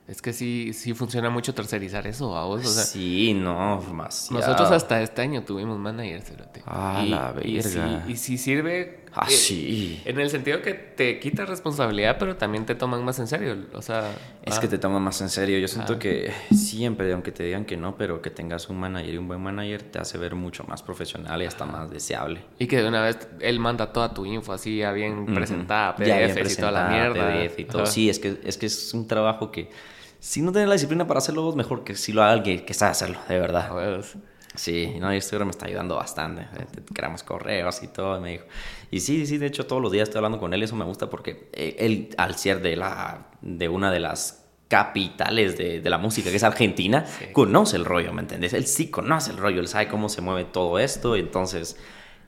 es que sí, sí funciona mucho tercerizar eso a vos. O sea, sí, no, más. nosotros hasta este año tuvimos manager, cerote. Ah, y, la y sí, verga. y sí sirve. Ah, eh, sí. En el sentido que te quita responsabilidad, pero también te toman más en serio. O sea. Es ah, que te toman más en serio. Yo siento Ah. que siempre, aunque te digan que no, pero que tengas un manager y un buen manager te hace ver mucho más profesional y hasta más deseable. Y que de una vez él manda toda tu info así, ya bien presentada, Ya bien PDFs y toda la presentada, mierda. PDF y todo. Sí, es que, es que es un trabajo que si no tienes la disciplina para hacerlo vos, mejor que si lo haga alguien que sabe hacerlo, de A verdad. Sí, no, ahora me está ayudando bastante. Eh, Creamos correos y todo, me dijo. Y sí, sí, de hecho todos los días estoy hablando con él, eso me gusta porque eh, él, al ser de, la, de una de las capitales de, de la música, que es Argentina, Sí. conoce el rollo, ¿me entendés? Él sí conoce el rollo, él sabe cómo se mueve todo esto, entonces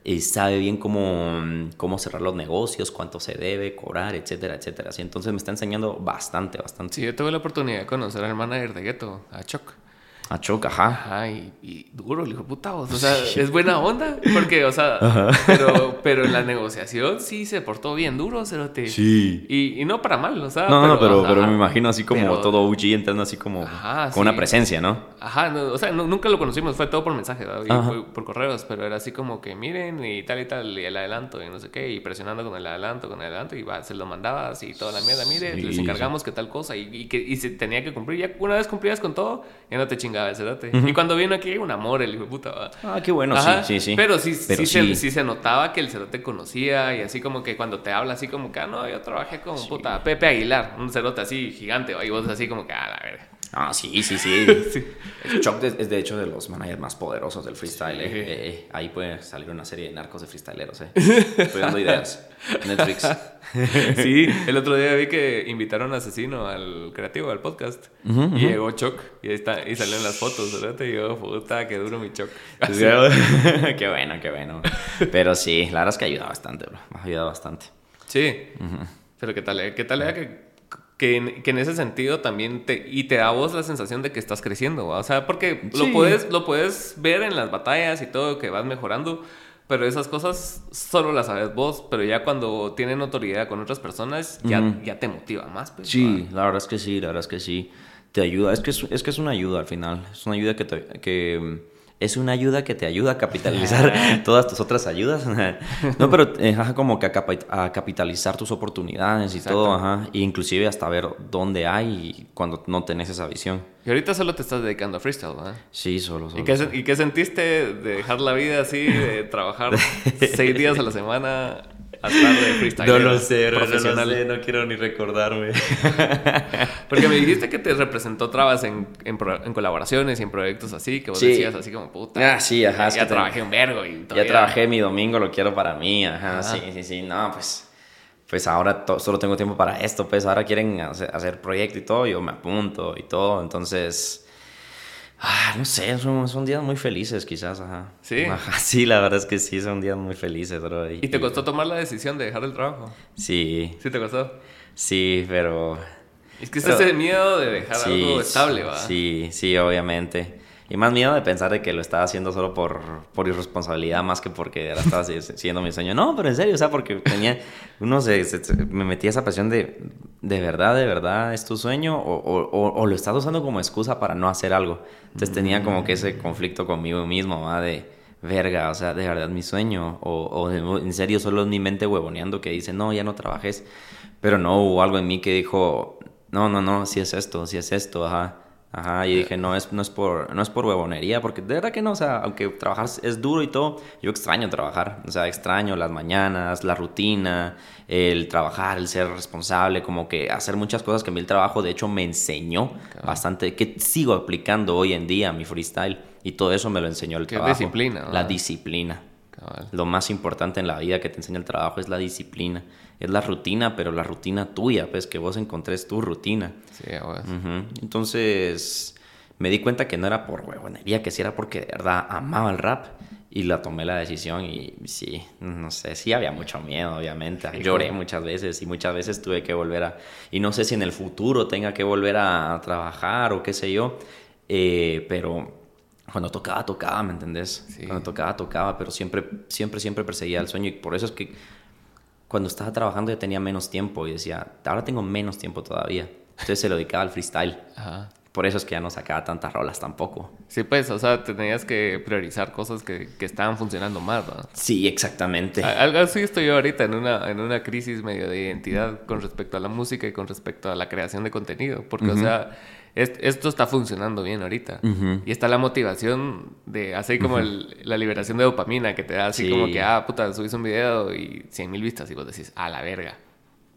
eh, sabe bien cómo, cómo cerrar los negocios, cuánto se debe cobrar, etcétera, etcétera. Así, entonces me está enseñando bastante, bastante. Sí, yo tuve la oportunidad de conocer al manager de Ghetto, a Chuck. A Choc, ajá. Ajá, y, y duro, el hijo de puta. O sea, es buena onda. Porque, o sea, pero, pero en la negociación sí se portó bien duro, cerote. Sí. Y, y no para mal, o sea. No, no, pero, ajá, pero me imagino así como pero- todo OG entrando así como Ajá, con una presencia, ¿no? Ajá, no, o sea, no- nunca lo conocimos, fue todo por mensaje, fue por correos, pero era así como que miren y tal y tal, y el adelanto y no sé qué, y presionando con el adelanto, con el adelanto, y va, se lo mandabas y toda la mierda, mire, Sí, les encargamos que tal cosa, y, y que y se tenía que cumplir. Ya una vez cumplías con todo, ya no te chingaba el cerote. Y cuando vino aquí, un amor, el hijo de puta, ¿va? Ah, qué bueno, Ajá, sí, sí, sí. Pero sí, Pero sí, Se, sí. se notaba que el cerote conocía y así como que cuando te habla así como que, ah, no, yo trabajé con puta Pepe Aguilar, un cerote así gigante, ¿va? y vos así como que, ah, la verga. Ah, sí, sí, sí. Sí. Choc es, es de hecho de los managers más poderosos del freestyle. eh. Sí. Eh, eh, ahí puede salir una serie de narcos de freestyleros, eh. Estoy dando ideas. Netflix. Sí, el otro día vi que invitaron a Asesino al creativo, al podcast. Y llegó Choc. Y ahí está, y salieron las fotos, ¿verdad? Y yo, puta, qué duro mi Choc. Qué bueno, qué bueno. Pero sí, la verdad es que ayuda bastante, bro. Ayudado bastante. Sí. Pero qué tal, qué tal era que, que, en, que en ese sentido también te... Y te da a vos la sensación de que estás creciendo, ¿va? O sea, porque Sí. lo, puedes, lo puedes ver en las batallas y todo, que vas mejorando. Pero esas cosas solo las sabes vos. Pero ya cuando tienen autoridad con otras personas, ya, ya te motiva más, pues. Sí, la verdad es que sí, la verdad es que sí. Te ayuda, es que es, es que es una ayuda al final. Es una ayuda que te, que es una ayuda que te ayuda a capitalizar todas tus otras ayudas. no, pero eh, ajá, como que a, capa- a capitalizar tus oportunidades y Exacto. todo, ajá. E inclusive hasta ver dónde hay cuando no tenés esa visión. Y ahorita solo te estás dedicando a freestyle, ¿verdad? Sí, solo, solo. ¿Y qué, sen- ¿Y qué sentiste de dejar la vida así, de trabajar seis días a la semana a estar de freestyle? profesional? no quiero ni recordarme. Porque me dijiste que te representó trabas en, en, colaboraciones y en proyectos así, que vos Sí. decías así como puta. Ah, sí, ajá, Ya, ya trabajé un vergo y Ya todavía- trabajé mi domingo, lo quiero para mí, ajá, Ah. sí, sí, sí, no, pues, pues ahora solo tengo tiempo para esto, pues ahora quieren hacer, hacer proyecto y todo, yo me apunto y todo, entonces, ah, no sé, son, son días muy felices quizás, ajá. ¿Sí? Ajá, sí, la verdad es que sí, son días muy felices, bro. ¿Y te costó tomar la decisión de dejar el trabajo? Sí, ¿Sí te costó? sí, pero... Es que es Pero- ese miedo de dejar sí, algo estable, ¿va? Sí, sí, obviamente. Y más miedo de pensar de que lo estaba haciendo solo por, por irresponsabilidad más que porque era, estaba siguiendo mi sueño. No, pero en serio, o sea, porque tenía, uno se, me metía esa pasión de, de verdad, de verdad, ¿es tu sueño? O, o, lo estás usando como excusa para no hacer algo. Entonces tenía como que ese conflicto conmigo mismo, ¿va? De, verga, o sea, de verdad mi sueño. O, en serio, solo es mi mente huevoneando que dice, no, ya no trabajes. Pero no, hubo algo en mí que dijo, no, no, no, si es esto, si es esto, ajá. Ajá, y dije, no es, no es por, no es por huevonería, porque de verdad que no, o sea, aunque trabajar es duro y todo, yo extraño trabajar, o sea, extraño las mañanas, la rutina, el trabajar, el ser responsable, como que hacer muchas cosas que a mí el trabajo de hecho me enseñó bastante, que sigo aplicando hoy en día mi freestyle, y todo eso me lo enseñó el trabajo. disciplina. La disciplina. Lo más importante en la vida que te enseña el trabajo es la disciplina. Es la rutina, pero la rutina tuya, pues que vos encontres tu rutina. Sí, Entonces me di cuenta que no era por huevonería, que sí era porque de verdad amaba el rap y la tomé la decisión y sí, no sé, sí había mucho miedo, obviamente. Lloré muchas veces y muchas veces tuve que volver a... Y no sé si en el futuro tenga que volver a trabajar o qué sé yo, eh, pero cuando tocaba, tocaba, ¿me entendés? Cuando tocaba, tocaba, pero siempre, siempre, siempre perseguía el sueño y por eso es que cuando estaba trabajando ya tenía menos tiempo y decía, ahora tengo menos tiempo todavía. Entonces se lo dedicaba al freestyle. Por eso es que ya no sacaba tantas rolas tampoco. Sí, pues, o sea, tenías que priorizar cosas que, que estaban funcionando más, ¿no? Sí, exactamente. Algo así estoy yo ahorita en una, en una crisis medio de identidad con respecto a la música y con respecto a la creación de contenido. Porque, o sea esto está funcionando bien ahorita. Y está la motivación de hacer como la liberación de dopamina que te da así como que, ah, puta, subís un video y 100 mil vistas y vos decís, a la verga.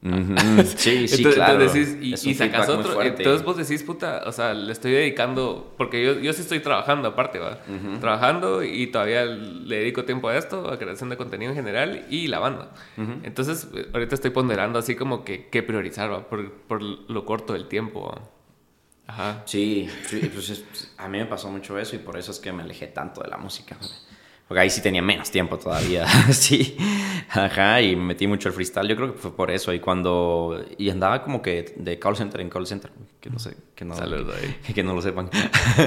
Sí, sí, claro. y, sacas otro. Entonces vos decís, puta, o sea, le estoy dedicando, porque yo, yo sí estoy trabajando aparte, ¿va? Trabajando y todavía le dedico tiempo a esto, a creación de contenido en general y la banda. Entonces, ahorita estoy ponderando así como que qué priorizar, ¿va? Por, por lo corto del tiempo, Ajá. Sí, pues a mí me pasó mucho eso y por eso es que me alejé tanto de la música. Porque ahí sí tenía menos tiempo todavía, sí. Ajá, y me metí mucho el freestyle. Yo creo que fue por eso. Y cuando... Y andaba como que de call center en call center. Que no sé, que no... Que no lo sepan.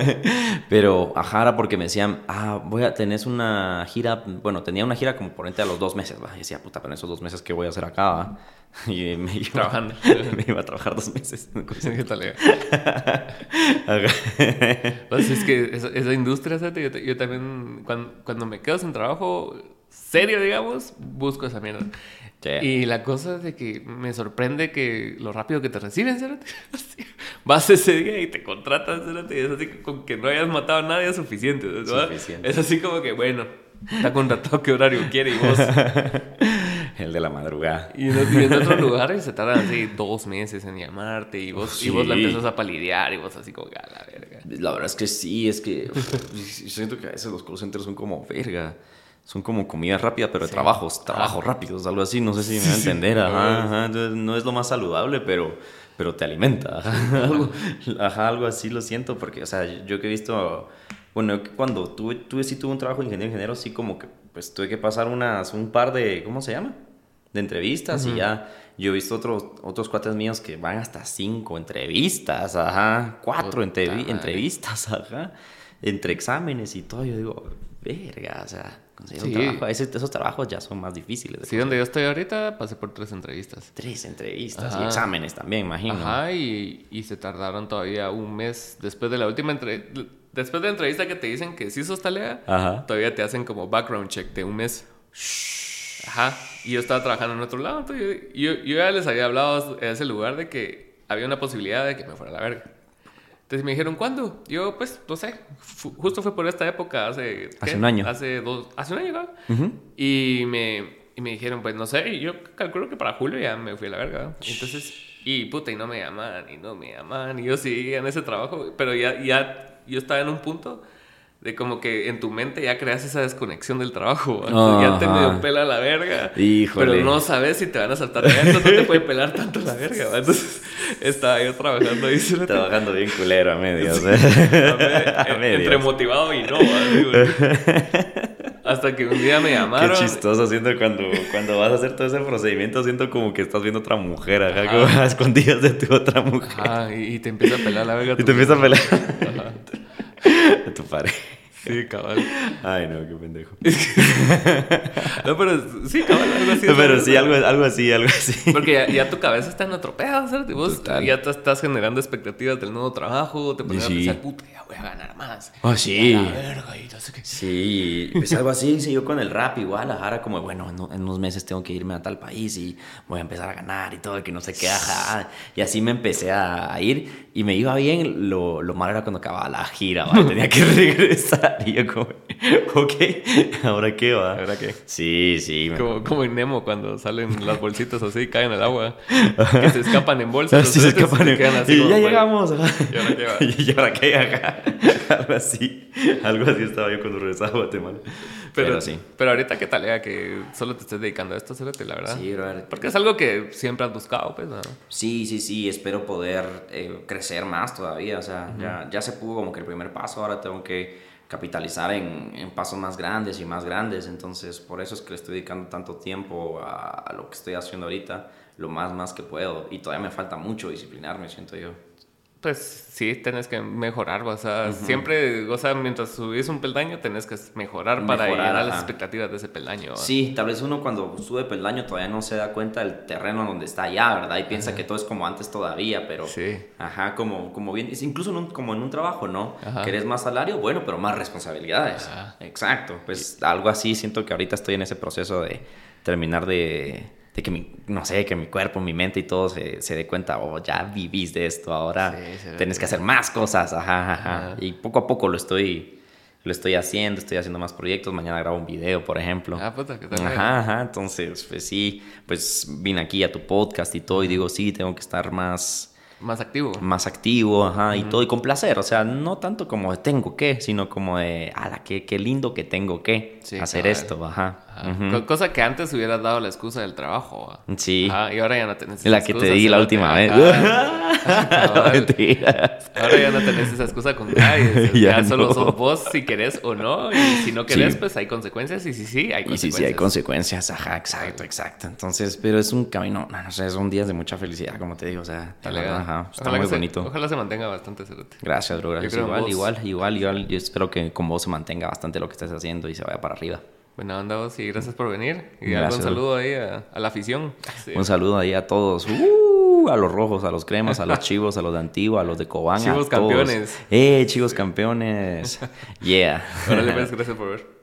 Pero, ajá, era porque me decían, ah, voy a... Tenés una gira... Bueno, tenía una gira como por entre a los dos meses, ¿va? Y decía, puta, pero en esos dos meses, ¿qué voy a hacer acá, ¿va? Y me iba, Trabajando. me iba a trabajar dos meses. ¿Qué tal? pues es que esa, esa industria, ¿sabes? Yo, yo, también, cuando, cuando, me quedo sin trabajo serio, digamos, busco esa mierda. Y la cosa es de que me sorprende que lo rápido que te reciben. Vas ese día y te contratan. Y es así que con que no hayas matado a nadie es suficiente, suficiente. Es así como que, bueno, está contratado qué horario quiere y vos... El de la madrugada. Y en, otros lugares se tardan así dos meses en llamarte y vos, y vos la empiezas a palidear y vos así como, a la verga. La verdad es que sí, es que siento que a veces los call centers son como verga. Son como comida rápida, pero de trabajos, trabajos rápidos, algo así. No sé si me va a entender. Ajá, no es lo más saludable, pero, pero te alimenta. algo, ajá, algo así lo siento, porque, o sea, yo que he visto. Bueno, cuando tuve, tuve, sí tuve un trabajo de ingeniero ingeniero, sí como que pues tuve que pasar unas, un par de, ¿cómo se llama? De entrevistas y ya yo he visto otros, otros cuates míos que van hasta cinco entrevistas, ajá, cuatro entrevistas, ajá, entre exámenes y todo. Yo digo, verga, o sea, conseguir un trabajo. esos trabajos ya son más difíciles. sí, donde yo estoy ahorita pasé por tres entrevistas. Tres entrevistas y exámenes también, imagino. Ajá, y, y se tardaron todavía un mes después de la última entrevista después de la entrevista que te dicen que sí sos talea, todavía te hacen como background check de un mes. Ajá. Y yo estaba trabajando en otro lado. Entonces yo, yo, ya les había hablado en ese lugar de que había una posibilidad de que me fuera a la verga. Entonces me dijeron, ¿cuándo? Yo, pues, no sé. justo fue por esta época, hace... Hace un año. Hace dos... Hace un año, ¿no? y, me, y me dijeron, pues, no sé. Y yo calculo que para julio ya me fui a la verga. Entonces... Y puta, y no me llaman, y no me llaman. Y yo seguía en ese trabajo. Pero ya, ya yo estaba en un punto de como que en tu mente ya creas esa desconexión del trabajo. ya te medio pela la verga. Híjole. Pero no sabes si te van a saltar no te puede pelar tanto la verga. Entonces estaba yo trabajando ahí. Trabajando bien culero a medias. Entre motivado y no. Hasta que un día me llamaron. Qué chistoso siento cuando, cuando vas a hacer todo ese procedimiento, siento como que estás viendo otra mujer, acá, como escondidas de tu otra mujer. Ah, y, te empieza a pelar la verga. Y te empieza a pelar. De tu pareja. Sí, cabal. Ay, no, qué pendejo. no, pero sí, cabal, algo así. Pero sí, algo, algo así, algo así. Porque ya, ya tu cabeza está en otro pedo, vos ya te estás generando expectativas del nuevo trabajo, te pones Sí. a pensar, puta, ya voy a ganar más. Ah, sí. A la verga, y no sé qué. Sí, pues algo así hice yo con el rap igual, ajá, era como, bueno, en, en unos meses tengo que irme a tal país y voy a empezar a ganar y todo, que no sé qué, ajá. Y así me empecé a, a ir y me iba bien, lo, lo malo era cuando acababa la gira, tenía que regresar y yo como, ok, ¿ahora qué va? ¿Ahora qué? Sí, sí. Como, como en Nemo cuando salen las bolsitas así y caen al agua. Que se escapan en bolsas. Así se escapan. y quedan así y como, ya llegamos. ajá. ¿Y ahora qué va? Y ahora qué, ajá. Algo así. Algo así estaba yo cuando regresaba a Guatemala. Pero, Pero, sí. Pero ahorita qué tal, que solo te estés dedicando a esto, Cérate, la verdad. Sí, brother. Porque es algo que siempre has buscado, pues, ¿no? Sí, sí, sí, espero poder eh, crecer más todavía. O sea, ya, ya se pudo como que el primer paso, ahora tengo que capitalizar en, en pasos más grandes y más grandes. Entonces, por eso es que le estoy dedicando tanto tiempo a, lo que estoy haciendo ahorita, lo más, más que puedo. Y todavía me falta mucho disciplinarme, siento yo. Pues sí, tenés que mejorar, o sea, siempre, o sea, mientras subís un peldaño, tenés que mejorar, para Mejorar, llegar a las expectativas de ese peldaño. Sí, tal vez uno cuando sube peldaño todavía no se da cuenta del terreno donde está ya, ¿verdad? Y piensa que todo es como antes todavía, pero... Sí. Ajá, como, como bien, incluso en un- como en un trabajo, ¿no? Ajá. Querés más salario, bueno, pero más responsabilidades. Ajá. Exacto, pues algo así siento que ahorita estoy en ese proceso de terminar de, de que mi, no sé, que mi cuerpo, mi mente y todo se, se dé cuenta, oh, ya vivís de esto, ahora Sí, tenés que que- hacer más cosas, ajá, ajá. Ajá. Y poco a poco lo estoy, lo estoy haciendo, estoy haciendo más proyectos, mañana grabo un video, por ejemplo. Ah, puta, ¿qué tal? Ajá, ajá, entonces, pues sí, pues vine aquí a tu podcast y todo y digo, sí, tengo que estar más, Más activo. más activo, ajá, y todo, y con placer, o sea, no tanto como de tengo que, sino como de, ala, qué, qué lindo que tengo que Sí, hacer cabal. esto, ajá. Cosa que antes hubieras dado la excusa del trabajo. ¿va? Sí, Ajá, y ahora ya no tenés esa la que te excusa, di la última vez. No, mentiras. Ahora ya no tenés esa excusa con nadie. Ya ya solo sos vos si querés o no. Y si no querés, Sí. pues hay consecuencias. Y si sí, hay Y sí, consecuencias. sí, hay consecuencias, ajá, exacto, exacto. Entonces, pero es un camino, no, no sé, son días de mucha felicidad, como te digo, o sea, la Dale, verdad, ah. ajá, está Ojalá muy se- bonito. ojalá se mantenga bastante cerote. Gracias, bro. Gracias. Igual, vos. igual, igual, igual. Yo espero que con vos se mantenga bastante lo que estés haciendo y se vaya para arriba. Buena onda vos y gracias por venir. Y Gracias, algún saludo ahí a, a la afición. Sí. Un saludo ahí a todos. Uh, a los rojos, a los cremas, a los chivos, a los de Antigua, a los de Cobán. a Chivos todos. campeones. Eh, chivos campeones. Yeah. Órale, pues, gracias por ver.